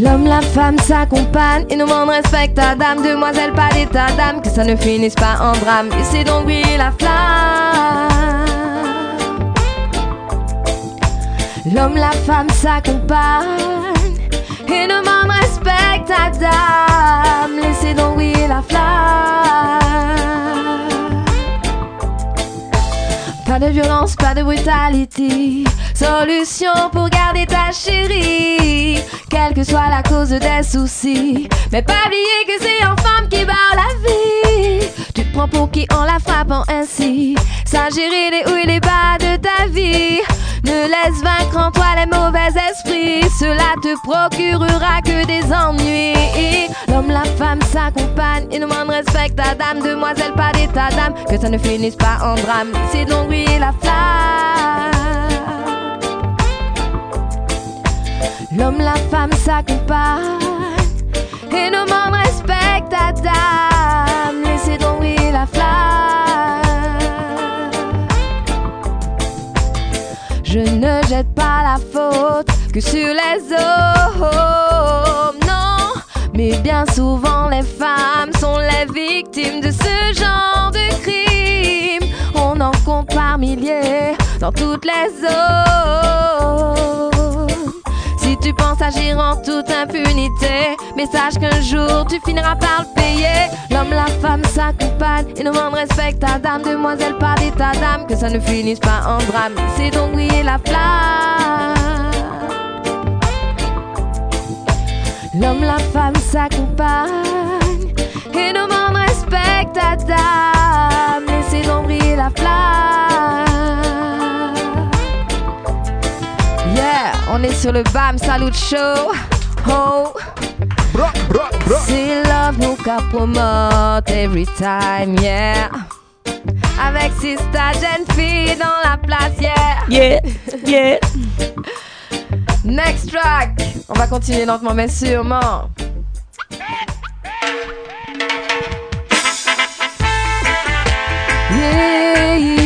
L'homme, la femme s'accompagnent et nous monde respecte ta dame, demoiselle, pas d'état d'âme, que ça ne finisse pas en drame. Et c'est donc briller la flamme. L'homme, la femme s'accompagnent et nous monde respecte ta dame, laissez donc briller la flamme. Pas de violence, pas de brutalité. Solution pour garder ta chérie, quelle que soit la cause des soucis. Mais pas oublier que c'est en femme qui barre la vie. Pour qui en la frappant ainsi. Ça gérer les hauts et les bas de ta vie. Ne laisse vaincre en toi les mauvais esprits. Cela te procurera que des ennuis. L'homme, la femme s'accompagnent et nous monde respecte ta dame, demoiselle, pas d'état d'âme. Que ça ne finisse pas en drame. C'est donc briller la flamme. L'homme, la femme s'accompagnent et membres respectent ta dame. Je ne jette pas la faute que sur les hommes, non. Mais bien souvent, les femmes sont les victimes de ce genre de crime. On en compte par milliers dans toutes les zones. Tu penses agir en toute impunité, mais sache qu'un jour tu finiras par le payer. L'homme, la femme s'accompagnent et nous monde respecte ta dame, demoiselle, pas d'état d'âme, que ça ne finisse pas en drame. C'est donc briller la flamme. L'homme, la femme s'accompagnent et nous monde respecte ta dame, laissez donc briller la flamme. On est sur le BAM Salut Show. Oh. C'est love nous qu'a promote every time, yeah. Avec Sista Jeune Fille dans la place, yeah. Yeah, yeah. Next track. On va continuer lentement mais sûrement. Yeah, yeah,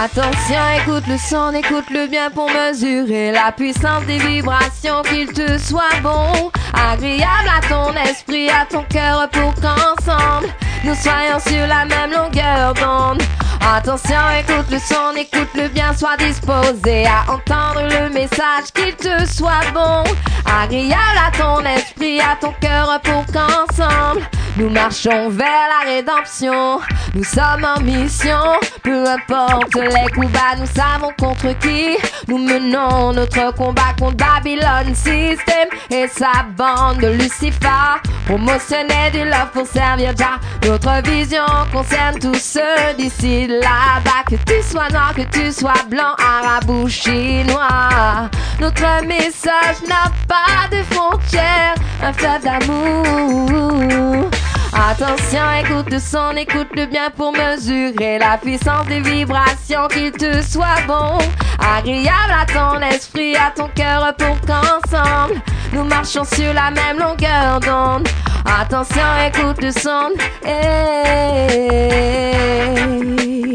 Attention, écoute le son, écoute-le bien pour mesurer la puissance des vibrations, qu'il te soit bon, agréable à ton esprit, à ton cœur pour qu'ensemble nous soyons sur la même longueur d'onde. Attention, écoute le son, écoute-le bien, sois disposé à entendre le message, qu'il te soit bon, agréable à ton esprit, à ton cœur pour qu'ensemble nous marchons vers la rédemption. Nous sommes en mission, peu importe les coups bas, nous savons contre qui nous menons notre combat contre Babylon System et sa bande de Lucifer. Promotionner du love pour servir Jah. Notre vision concerne tous ceux d'ici là-bas. Que tu sois noir, que tu sois blanc, arabe chinois. Notre message n'a pas de frontières, un fleuve d'amour. Attention, écoute le son, écoute-le bien pour mesurer la puissance des vibrations, qu'il te soit bon, agréable à ton esprit, à ton cœur pour qu'ensemble nous marchons sur la même longueur d'onde. Attention, écoute le son. Hey,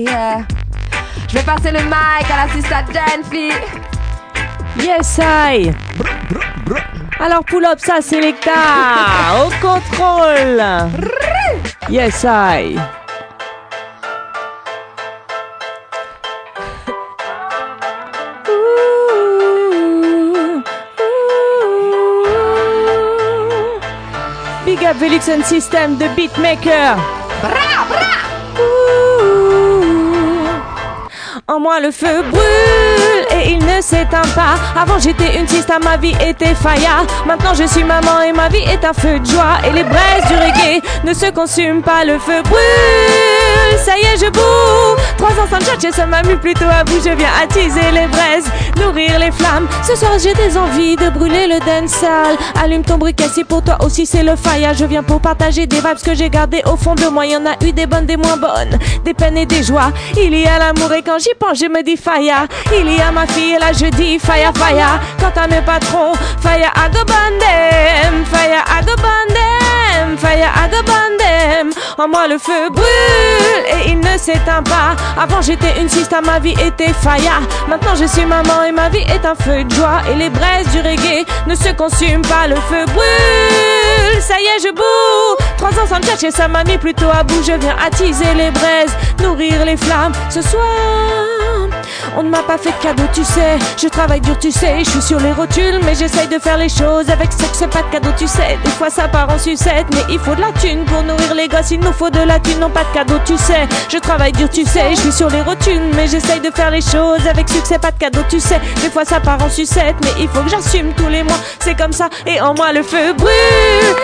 yeah. Je vais passer le mic à l'assistante Jenfi. Yes, I. Alors, pull up ça, Selecta. Au contrôle. Yes, I. Big up Velux System, the beatmaker. Bra, bra. En moi le feu brûle et il ne s'éteint pas. Avant j'étais une sista, ma vie était faya. Maintenant je suis maman et ma vie est un feu de joie. Et les braises du reggae ne se consument pas. Le feu brûle, ça y est je boue. Trois ans sans tchatcher, ça m'a mis plutôt à bout. Je viens attiser les braises, nourrir les flammes. Ce soir j'ai des envies de brûler le dancehall. Allume ton briquet si pour toi aussi c'est le faya. Je viens pour partager des vibes que j'ai gardées au fond de moi. Y en a eu des bonnes, des moins bonnes, des peines et des joies. Il y a l'amour et quand j'y pense, je me dis faya. Il y a ma fille là je dis faya, faya. Quant à mes patrons, faya à go bandem, faya à à. En moi le feu brûle et il ne s'éteint pas. Avant j'étais une sista, ma vie était faya. Maintenant je suis maman et ma vie est un feu de joie. Et les braises du reggae ne se consument pas. Le feu brûle, ça y est je boue. Trois ans sans chercher, ça m'a mis plutôt à bout. Je viens attiser les braises, nourrir les flammes. Ce soir, on ne m'a pas fait de cadeau, tu sais. Je travaille dur, tu sais. Je suis sur les rotules, mais j'essaye de faire les choses avec sexe, pas de cadeau, tu sais. Des fois ça part en sucette, mais il faut de la thune pour nourrir les gosses. Il nous faut de la thune, non pas de cadeau, tu sais. Je travaille dur, tu sais. Je suis sur les rotules, mais j'essaye de faire les choses avec succès, pas de cadeau, tu sais. Des fois ça part en sucette, mais il faut que j'assume tous les mois. C'est comme ça, et en moi le feu brûle,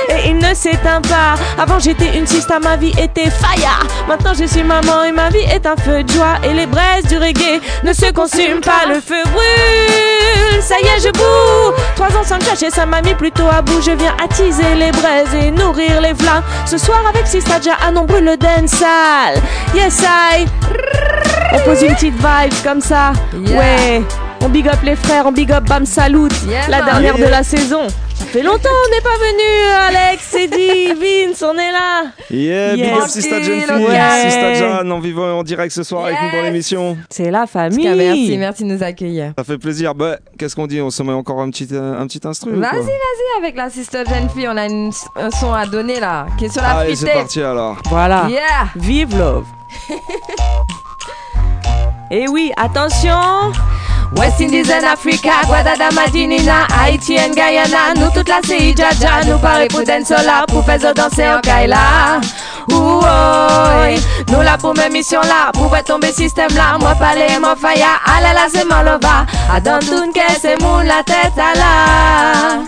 et il ne s'éteint pas. Avant j'étais une sista, ma vie était faya. Maintenant je suis maman et ma vie est un feu de joie. Et les braises du reggae ne se consument pas, le feu brûle. Ça y est, je boue. Trois ans sans cacher, ça m'a mis plutôt à bout. Je viens attiser les braises et nourrir les flammes. Ce soir avec Sista Jah, on brûle le dancehall. Yes, I. On pose une petite vibe comme ça. Yeah. Ouais. On big up les frères, on big up Bam Salut, Yeah, la dernière de la saison. Ça fait longtemps on n'est pas venu, Alex, Eddie, Vince, on est là. Yeah, big up Sista Ouais. Sista Jan en vivant en direct ce soir avec nous dans l'émission. C'est la famille. cas, merci, merci de nous accueillir. Ça fait plaisir. Bah, qu'est-ce qu'on dit? On se met encore un petit, un petit instru Vas-y, vas-y, avec la sister jeune fille, on a une- un son à donner là, qui est sur la Allez, c'est parti alors. Voilà. Yeah. Vive love. Et oui, attention. West Indies and Africa, Guadada, Madinina, Haïti and Guyana, nous toute la CI Jaja, nous parler pour Densola, pour faire danser en Kaila. Nous là pour mes missions là, pour faire tomber système là, moi parler, moi faya, ala la c'est malova, à dans tout que c'est moun la tête à la.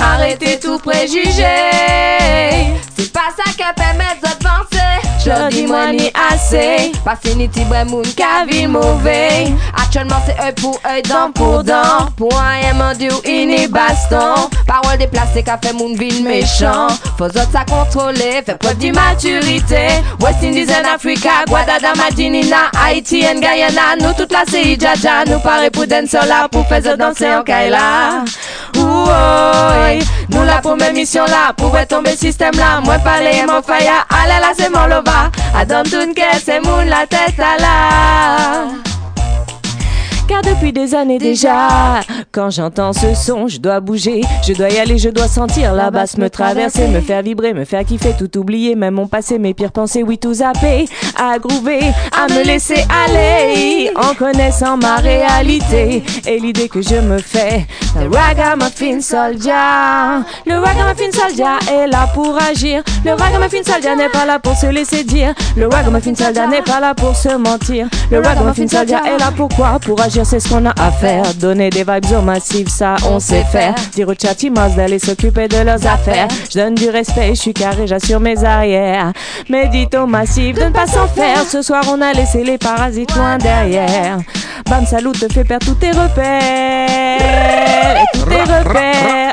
Arrêtez tout préjugé, c'est pas ça qui permet d'avancer, je cœur, dis-moi ni assez. Passé ni ti bre moun ka vil mauvais. Actuellement c'est œil pour œil, dent pour dent. Pour un yem en du ini baston. Parole déplacée qu'a fait moun vil méchant. Faut autres ça contrôler, fait preuve d'immaturité. West Indies and Africa, Guadada, Madinina, Haïti and Guyana. Nous toute la CI Jaja, nous paraît pour danser là, pour faire danser en Kaila. Ouoy, nous la pour mes missions là, pour voir tomber système là. Moi parler mon faya, allez là c'est mon lova. Adam Tunke, c'est moun la tête à la. Car depuis des années déjà, quand j'entends ce son, je dois bouger, je dois y aller, je dois sentir la basse me traverser, me faire vibrer, me faire kiffer, tout oublier, même mon passé, mes pires pensées, oui tout zapper, à groover, à me laisser aller, en connaissant ma réalité. Et l'idée que je me fais. Le ragamuffin soldier, le ragamuffin soldier est là pour agir, le ragamuffin soldier n'est pas là pour se laisser dire, le ragamuffin soldier n'est pas là pour se mentir, le ragamuffin soldier est là pour quoi Pour agir c'est ce qu'on a à faire. Donner des vibes au massif, ça on sait faire. Dire aux chatimos d'aller s'occuper de leurs affaires. Je donne du respect, je suis carré, j'assure mes arrières. Mais dites au massif de ne pas s'en faire. Ce soir on a laissé les parasites loin derrière. Bam Salut te fait perdre tous tes repères. Et tous tes repères.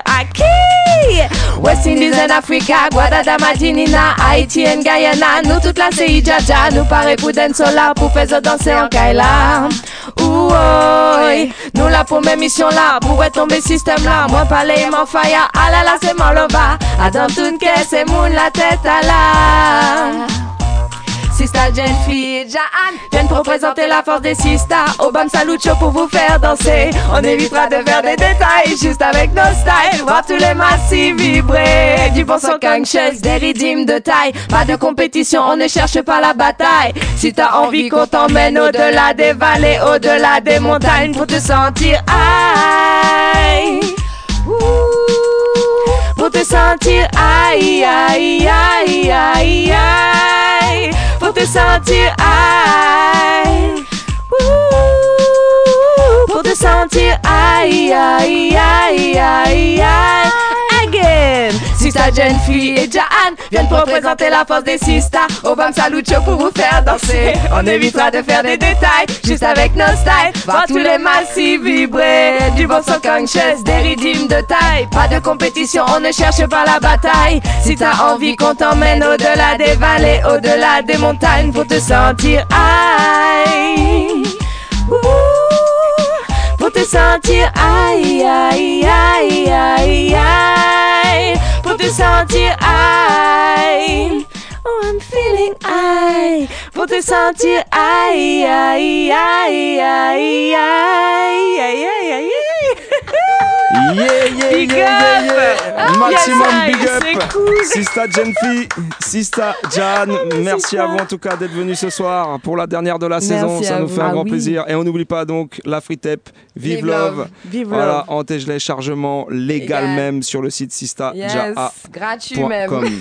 À West Indies and Africa, Guadada, Madinina, Haïti and Guyana. Nous toute la CI Jaja, nous paraît pour danser là, pour faire danser en Kaila. Nous là pour mes missions là, pour tomber système là. Moi parler mon fire, ah là là c'est mon lova. Adam Tunke, c'est moun la tête à la. Sista jeune fille, Jaan viennent pour présenter la force des Sista. Obama Salucho pour vous faire danser. On évitera de faire des détails, juste avec nos styles. Voir tous les massifs vibrer. Du bon son chaise, des rythmes de taille. Pas de compétition, on ne cherche pas la bataille. Si t'as envie qu'on t'emmène au-delà des vallées, au-delà des montagnes, pour te sentir aïe. Vou ter sentir ai, ai, ai, ai, ai. Vou ter sentir ai. Uh, vou ter ai, ai, ai, ai, ai, ai. Again. Sista jeune fille et Jaan viennent pour présenter la force des Sista. Obama Salucho pour vous faire danser. On évitera de faire des détails, juste avec nos styles. Voir tous les massifs vibrer. Du bon son conscious, des rythmes de taille. Pas de compétition, on ne cherche pas la bataille. Si t'as envie qu'on t'emmène au-delà des vallées, au-delà des montagnes, pour te sentir. Ouh. out here, ay, ay, ay, ay, ay. Put this out here, ay. Oh, I'm feeling ay. Put this out here, ay, ay, ay, ay, ay, ay, ay, ay. Yeah, yeah, Big yeah, yeah, up. yeah. Ah, Maximum yes, big up. cool. Sista Genfi, Sista Jan, merci à vous en tout cas d'être venus ce soir pour la dernière de la Merci saison. Ça nous vous. fait un Ah grand oui. plaisir. Et on n'oublie pas donc la free tape. Vive, Vive love. love. Vive voilà, love. en les chargement légal même sur le site Sista Yes, gratuit Point même. com.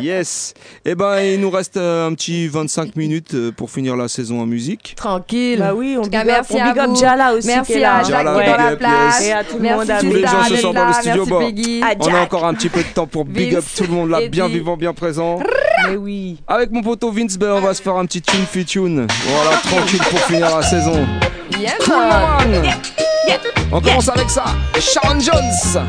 Yes. Et ben, il nous reste euh, un petit 25 minutes euh, pour finir la saison en musique. Tranquille. Bah oui, on En tout cas, big up, merci on à big up. Jala aussi qui Merci est là. à Jacques Jala, qui est dans la place. yes. Et à tout le merci monde Tous les gens ce soir dans le studio. Bon, on a encore un petit peu de temps pour big up tout le monde là, bien vivant, bien présent. Mais oui. Avec mon poteau Vince, ben, on va se faire un petit tune fi tune. Voilà, tranquille pour finir la saison. Yeah, Cool, man. man. On commence avec ça. Sharon Jones.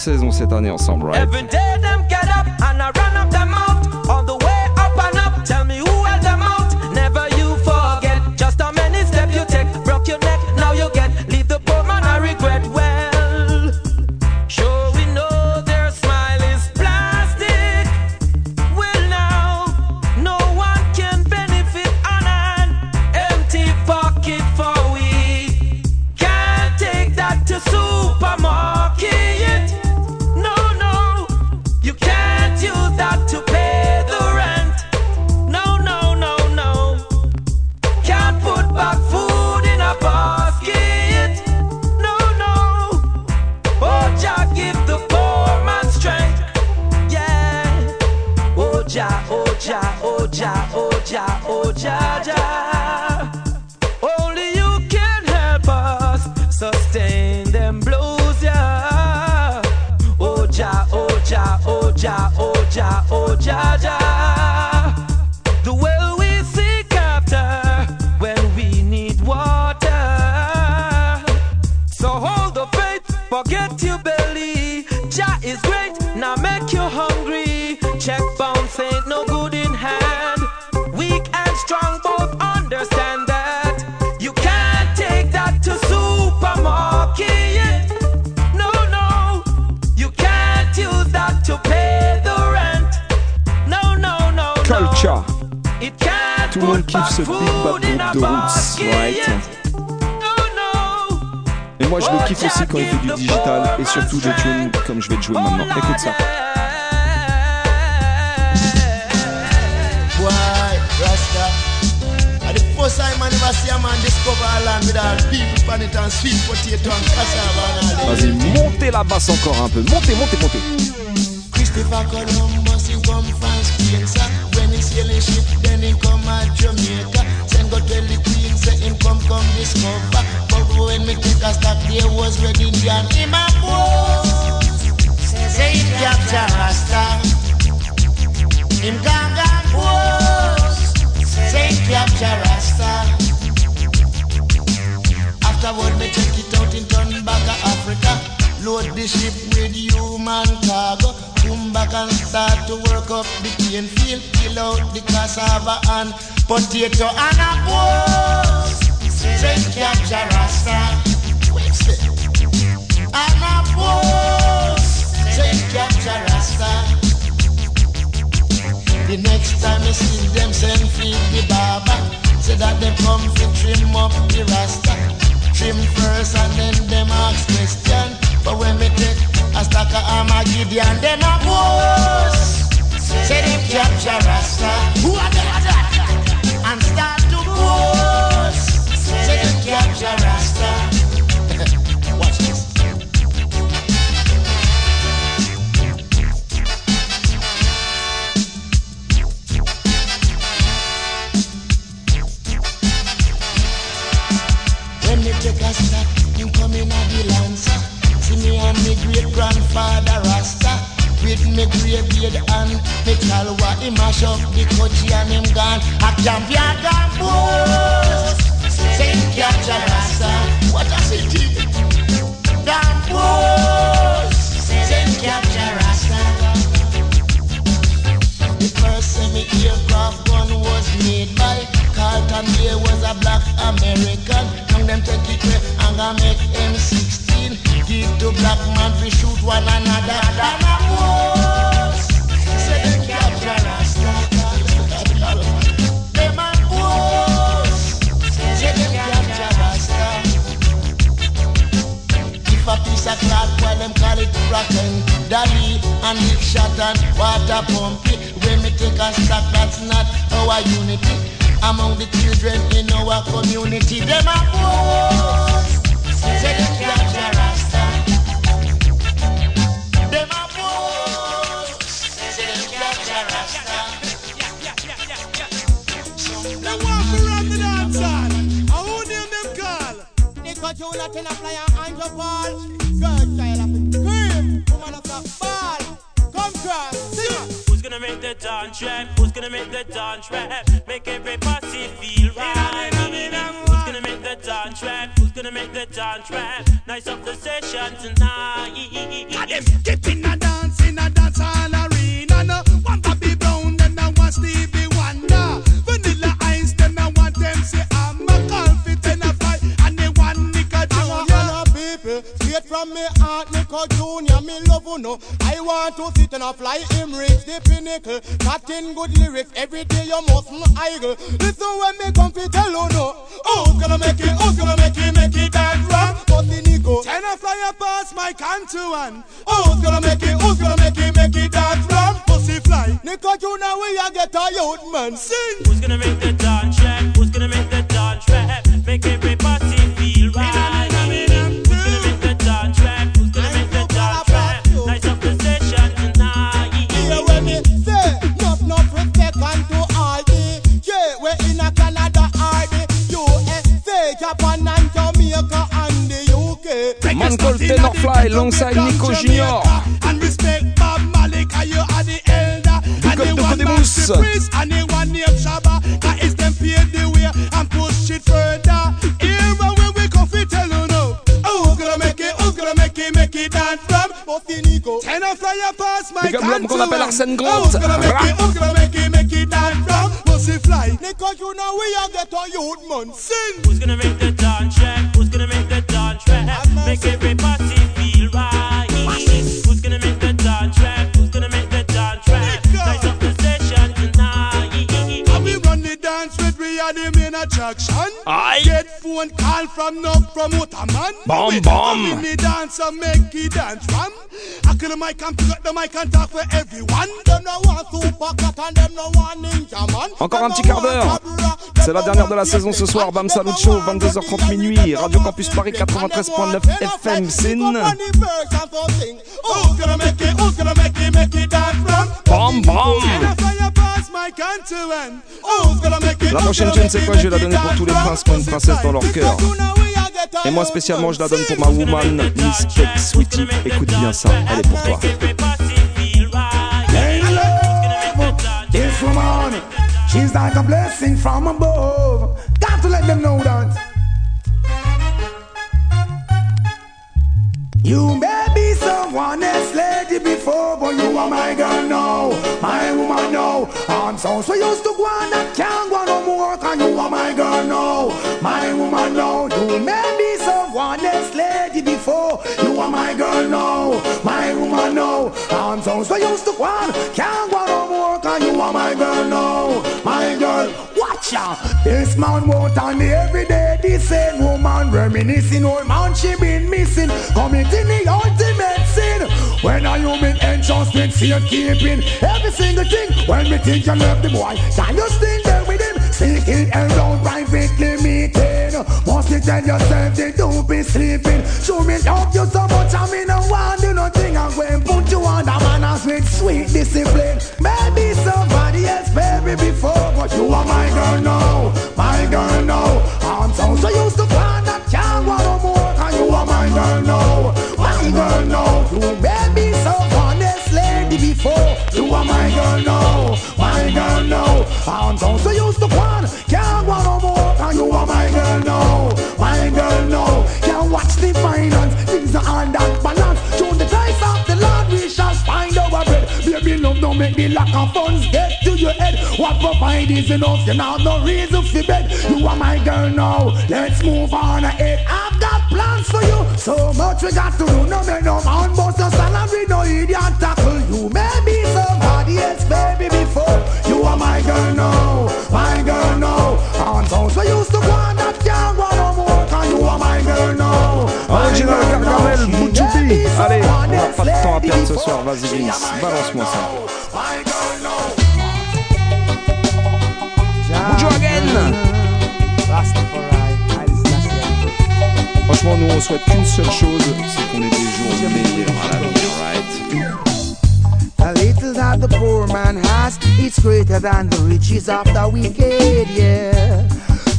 Saison cette année ensemble, right? Sustain kiffe aussi quand il fait du digital et surtout tunes comme je vais te jouer maintenant. Écoute ça. Why, Rasta? And the first time I never see a man discover a land with all people on it and sweet potato and cassava and all Vas-y, montez la basse encore un peu. Montez, montez, montez. Christopher Columbus, he come from Spain, sir. When he sail his ship, then he come at Jamaica. Send go tell the queen, say him come, come discover. When me take a stop, there was Red Indian. Him a boast, say he capture Rasta. Him gang gang boast, say he capture Rasta. Afterward, me check it out in Tonbaga, Africa. Load the ship with human cargo. Come back and start to work up the cane field. Kill out the cassava and potato and a boast. Say capture Rasta. And a boast. Say capture Rasta. The next time you see them send feed the barber Say that they come to trim up the rasta Trim first and then them ask question But when me take a stack of Armageddon Them a boast Say them capture rasta Who are they Watch this When a a the lancer. See me and me great grandfather Rasta. With me and me mash up the coachy and him gone. A champion gone boast. Say Take your. What? Damn The aircraft gun was made by Carlton. There was a black American. And them take it make M16. Give to black man to shoot one another. Call it rotten. Dolly and big shot and water pump it. When me take a stock, that's not our unity. Among the children in our community, them a boast. Say them capture Rasta. Them a boast. Say them capture Rasta. They want to run the dance hall. And who name them call? Nico Juna, Tina Flyer, Andrew Paul. Girl child Come cross. Who's gonna make the dance rap? Who's gonna make the dance rap? Make every party feel right. Who's gonna make the dance rap? Who's gonna make the dance rap? Nice up the session tonight. Got them get in a dance in a dance hall arena. No one Bobby Brown, then I want Stevie Wonder. Vanilla Ice, then I want them say I'm a confident and a fly, and they want Nico Junior. people, straight from me heart, You know. I want to sit and fly him reach the pinnacle. Cutting good lyrics every day, you mustn't idle. Listen when me come fi tell you no. Who's gonna make it? Who's gonna make it? Make it that? But the Nico, ten a fly past my country one. Who's gonna make it? Who's gonna make it? Make it that wrong? Pussy fly. Nico Junior, we a get a youth man. Sing. Who's gonna make the dance rap? Who's gonna make the dance rap? Jamaica and the UK. Man called Tenor Fly alongside Nico Junior. And respect Bob Malik, and you are the elder. And up the to one Codemus. that's the priest, and Shabba. That is them the way and push it further. Here when we come fi tell you. Who's gonna make it? Who's gonna make it? Make it dance from? Bossy Nico. Ten a flyer past my Big up l'homme qu'on appelle Arsène Grant. Who's gonna make it? Rap. Who's gonna make it? Make it dance from? Bossy Fly. Nico, you know we are get a youth man. Sing. Who's gonna make the dance track? Who's gonna make the dance rap? Phone call from no promoter man. Come in the dance and make it dance from. I kill the mic and pick up the mic and talk for everyone. Them no want super cat and them no want ninja man. Encore un petit quart d'heure. C'est la dernière de la saison ce soir. Bam Salut Show, 22h30 minuit. Radio Campus Paris 93.9 FM. Sin. Who's gonna La prochaine tune, c'est quoi? Je vais la donner pour tous les princes qui ont une princesse dans leur cœur. Et moi spécialement, je la donne pour ma woman, Miss Peck Sweetie. Écoute bien ça, elle est pour toi. This woman, she's like a blessing from above. Got to let them know that. You may be someone else lady before, but you are my girl now, my woman now. I'm so so used to go on and can't go no more, cause you are my girl now, my woman now. You may be someone else lady before, you are my girl now, my woman now. I'm so so used to go on, can't go no more, cause you are my girl now, my girl. Watch out, this man won't on me every day. This same woman reminiscing, old man she been missing, committing the ultimate. When are you been entrusted, safekeeping every single thing? When we think you love the boy, can you still there with him? Seeking around privately meeting. Must you tell yourself they don't be sleeping? Show me love you so much, I mean no one do nothing. I'm going put you on the manners with sweet discipline. Maybe somebody else baby before, but you are my girl now, my girl now. I'm so so used to find that can't want no more, cause you are my girl now, my girl now. Before, you are my girl now, my girl now. I'm so so used to find can't want no more, cause you are my girl now, my girl now. Can't watch the finance, things are on that balance. Don't make the lack of funds get to your head. What provide is enough, you know no reason for bed. You are my girl now, let's move on ahead. I've got plans for you, so much we got to do. No make no man bust your salary, no idiot tackle. You may be somebody else, baby, before. You are my girl now, my girl now. And so so used to want that can't go no more, cause you are my girl now. Original Gargamel, Bouchoubi. Allez, on n'a pas de temps à perdre ce soir. Vas-y, Vince, balance-moi ça. Buju again. Franchement, nous on souhaite qu'une seule chose, c'est qu'on ait des jours meilleurs à l'avenir, right? The little that the poor man has, it's greater than the riches of the wicked, yeah.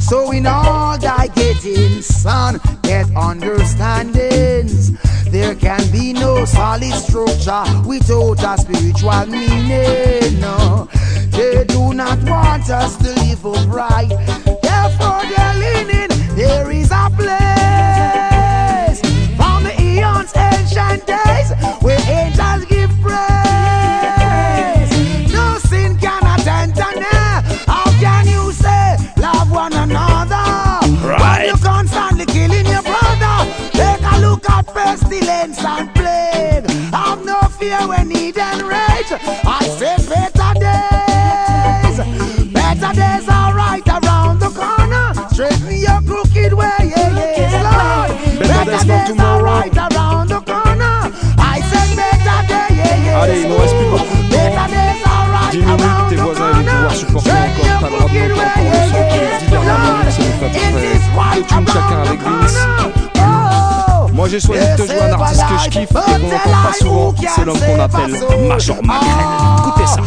So in all thy getting, son, get understandings. There can be no solid structure without a spiritual meaning. No, they do not want us to live upright. Therefore, they're leaning. There is a place from the eons, ancient days, where angels give praise. No sin cannot enter there. How can you say love one another when Right. you constantly killing your brother? Take a look at pestilence and plague. Have no fear when need and rage. I say better days, tomorrow. right around the corner. I say better day, yeah, yes, Allez, il nous reste plus beaucoup de Better temps. days are right 10 minutes, around tes voisins ils vont pouvoir supporter encore, t'as le droit de monter encore le son qui les 10 dernières minutes, ça nous fait à peu près deux tunes chacun avec Vince. Moi j'ai choisi de te jouer un artiste que je kiffe et qu'on n'entend pas souvent, c'est l'homme qu'on appelle Major Magrel. Écoutez ça.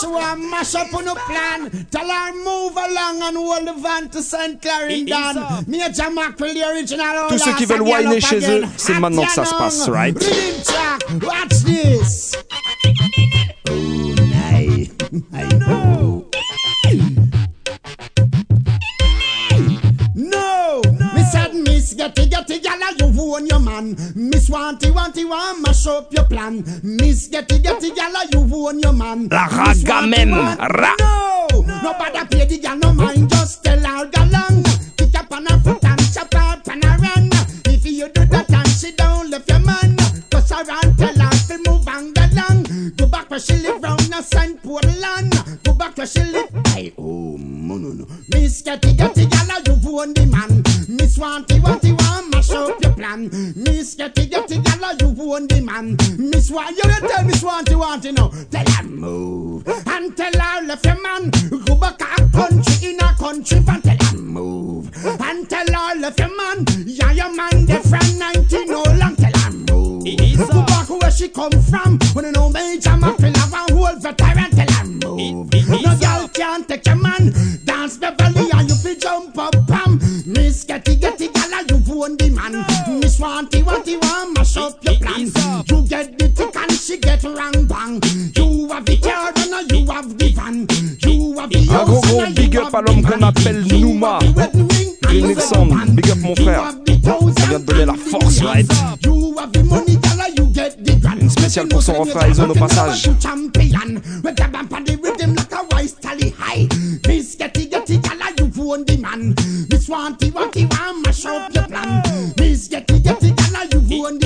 A mash up on the plan. Tell her move along and hold the van to St. Clarendon. Major Mackerel, the original. Tous ceux qui veulent whiner chez eux, c'est maintenant que ça se passe, right? Watch this. Oh, nice. I know. No, Miss Miss Getty Getty Gala, you own your man. Miss Wanty Wanty want mash up your plan. Miss Getty Getty Gala, you own your man. La raga même, ra. No, nobody pay the gal no mind, just tell her go long. Pick up on her foot and chop her on her run. If you do that and she don't left your man, cause her and tell her to move and go long. Go back where she live round the St. where she live. Hey, oh, no, no, no. Miss Getty Getty Gala, you own the man. Miss Wanty Wanty Wan, mash plan. Miss Getty Getty Gala, you own the man. Miss Wan, you don't tell Miss Wanty Wanty no. Tell her move. And tell her left your man. Go back a country in a country and tell her move. And tell her left your man. Yeah, your man, the friend 19 old and tell her move. Go back where she come from. When you know major man feel have a whole veteran tell her move. No girl can't take your man. Dance Beverly and you fi jump up pam. Miss Getty Wanty Wanty Wan, mash up your plan. You get the tick and she get rang bang. You have the car and you have the van. You have the gros house gros you big up à l'homme qu'on appelle Nouma. Green Sound, big up mon frère. On vient de donner la force, right? You have the money, gala, you get the grand. Une spéciale pour son refrain Aizone au passage. Miss Wanty Wanty Wan, mash up your plan. Miss Getty En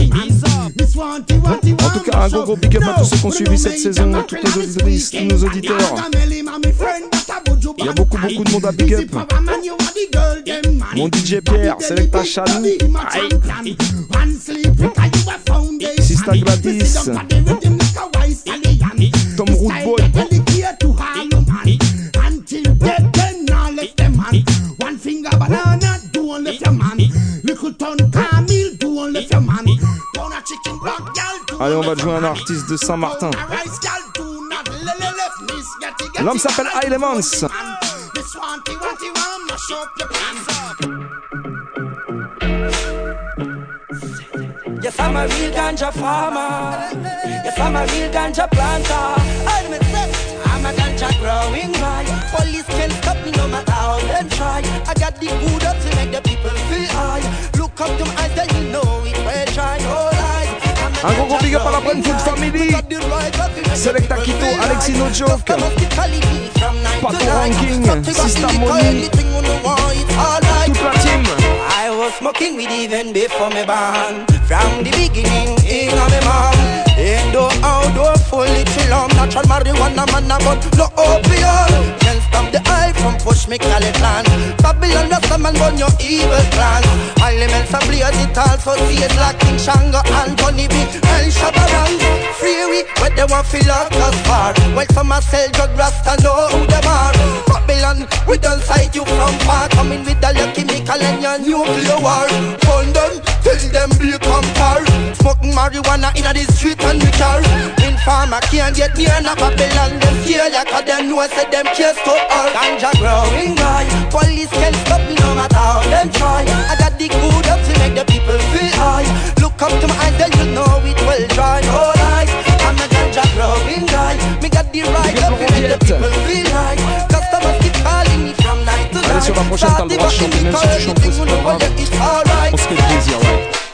tout cas, un gros gros big up à tous ceux qui ont suivi cette saison, toutes les auditrices, tous nos auditeurs. Il y a beaucoup beaucoup de monde à big up. Mon DJ Pierre, Selecta Chanou, aïe. Sista Gladys, Tom Root Allez, on va jouer un artiste de Saint-Martin. L'homme s'appelle Elements. Yes, I'm a real ganja farmer. Yes, I'm a real ganja planter. I'm a, I'm a ganja growing guy. Police can't stop me no matter how they try. I got the good to make the people feel high. Look up to my eyes, then you know it. Un gros gros big up à la Food Family. Selecta Quito, Alexis. Pato Ranking, Money. Toute la team. I was smoking weed even before me born. From the beginning, in a me mom. Indoor, outdoor, fully chill on. Um, natural marijuana, man, but no opium. Stop the eye from push me call it plan. Babylon, Rasta man, burn your evil plans. Elements are blaze it all, so see it like King Shango and Tony B. El Shabarang. Free we, where they want feel lock us far. Well, some a sell drug, Rasta know who them are. Babylon, we don't sight you from far. Coming with all your chemical and your nuclear war. Burn them, tell them be come far. Smoking marijuana in the street and the car. In farmer can't get near na Babylon. Them like a them know say them can't stop all. Ganja growing guy. Police can't stop me no matter how them try. I got the good up to make the people feel high. Look up to my eyes, then you know it will dry. No lies. I'm a ganja growing guy. Me got the right up to make the people feel high. Customers keep calling me from night to night. Allez, sur la prochaine, t'as le droit de chanter, même si tu chantes pas, c'est pas grave. On se fait plaisir, ouais.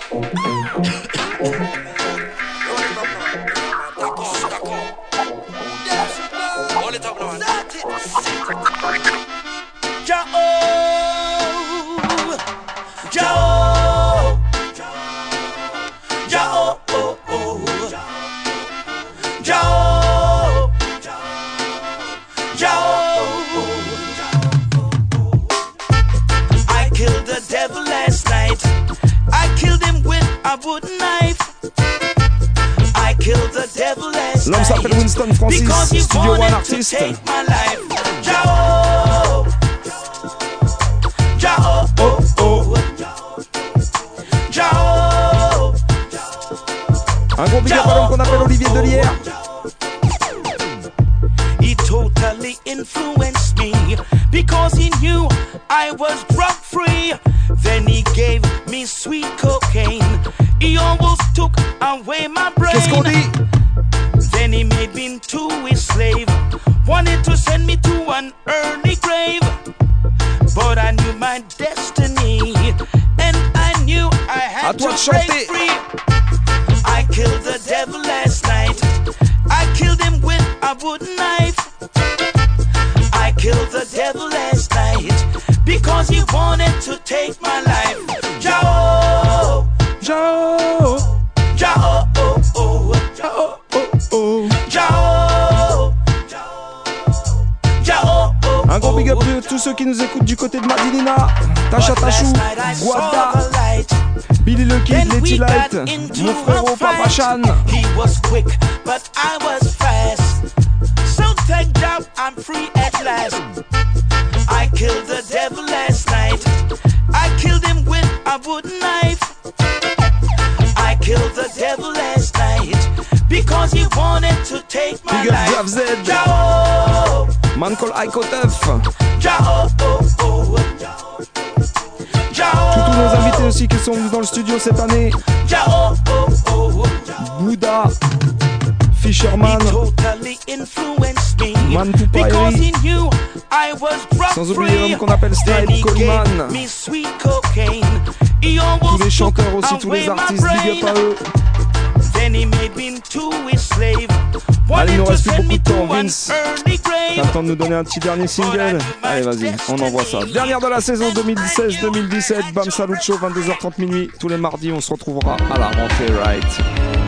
saved my life. Chan. He was quick, but I was fast. So thank God I'm free at last. I killed the devil last night. I killed him with a wooden knife. I killed the devil last night because he wanted to take my Big life. Z, Jao, man call Aiko. Jao. Jao, Tous nos invités aussi qui sont dans le studio cette année. Sans oublier l'homme qu'on appelle he Coleman. Tous les chanteurs aussi, tous les artistes, big up à eux. Then he made me into his slave. Allez, il nous reste plus beaucoup de temps, Vince. T'as le temps de nous donner un petit dernier single Allez, vas-y, on envoie ça. Dernière de la saison 2016-2017, Bam Salut Show, 22h30 minuit. Tous les mardis, on se retrouvera à la rentrée, right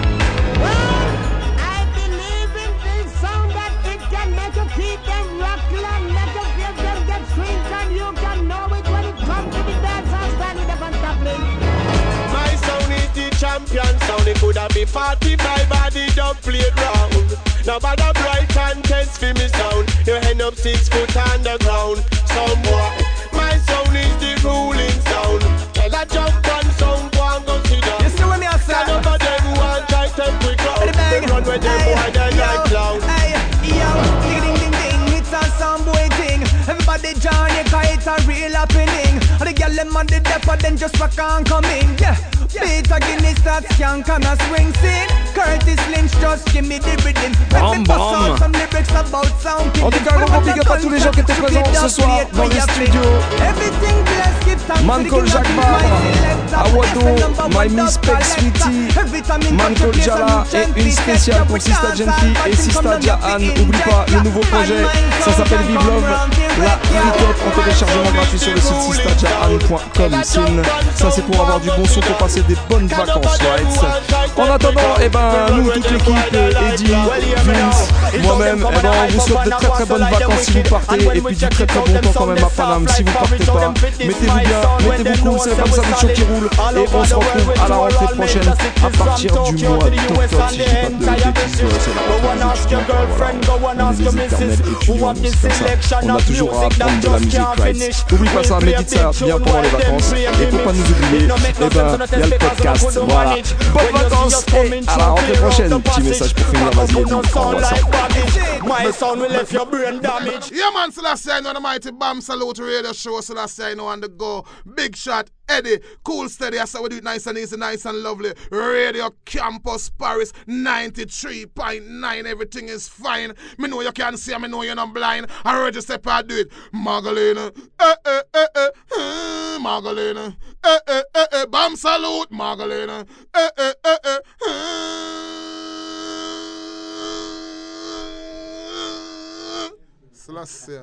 40, my body don't play around. Now bad up right and tense for me sound. You end up six foot on the underground. Somewhat, my sound is the ruling sound. Tell I jump and some go and go sit down. You see what me I say? None of them want try to quick out. They where they them boy, they like clown. Hey, yo, ding ding ding ding, it's a sound boy thing. Everybody join it, cause it's a real happening. Them on the depot, then just on coming. Yeah, Peter Guinness, that skank and a swing scene. Curtis Lynch, just give me the rhythm. Let Bam, me bust out bam. some lyrics about sound En tout cas, un gros big up à tous les gens qui étaient présents ce soir dans les studios. Mancol Jacques. Awado, My Miss collector. Sweetie, Mancol Jala et une spéciale pour Sista Genty et Sista Jahan. Oublie pas le nouveau projet, ça s'appelle Vive Love, la free en téléchargement gratuit sur le site sistajahan.com. Ça c'est pour avoir du bon son pour passer des bonnes vacances, right? En attendant, eh ben nous toute l'équipe, Eddie, Vince, moi-même, eh ben on vous souhaite de très très bonnes vacances si vous partez et puis du très très bon temps quand même à Paname si vous partez pas. Mettez-vous bien, mettez-vous cool, c'est comme ça le show qui roule et on se retrouve à la rentrée prochaine à partir du mois d'octobre si je dis pas de bêtises, euh, c'est la rentrée on a toujours à apprendre de la musique, right N'oublie pas ça, médite ça bien pendant les vacances et pour pas nous oublier, eh ben il y a le podcast, voilà. Bonnes vacances et à la rentrée prochaine. Petit message pour finir, vas-y. My sound will left your brain damaged. Yeah, man, Selassie, I know the mighty Bam Salute radio show. Selassie, I know on the go. Big shot, Eddie, cool, steady. I said we do it nice and easy, nice and lovely. Radio Campus Paris 93.9. Everything is fine. Me know you can't see, me know you're not blind. I you say, I do it. Magdalena, eh, eh, eh, eh, eh, Magdalena, eh, eh, eh, eh, Bam Salute, Magdalena, eh, eh, eh, eh, eh. Selassie.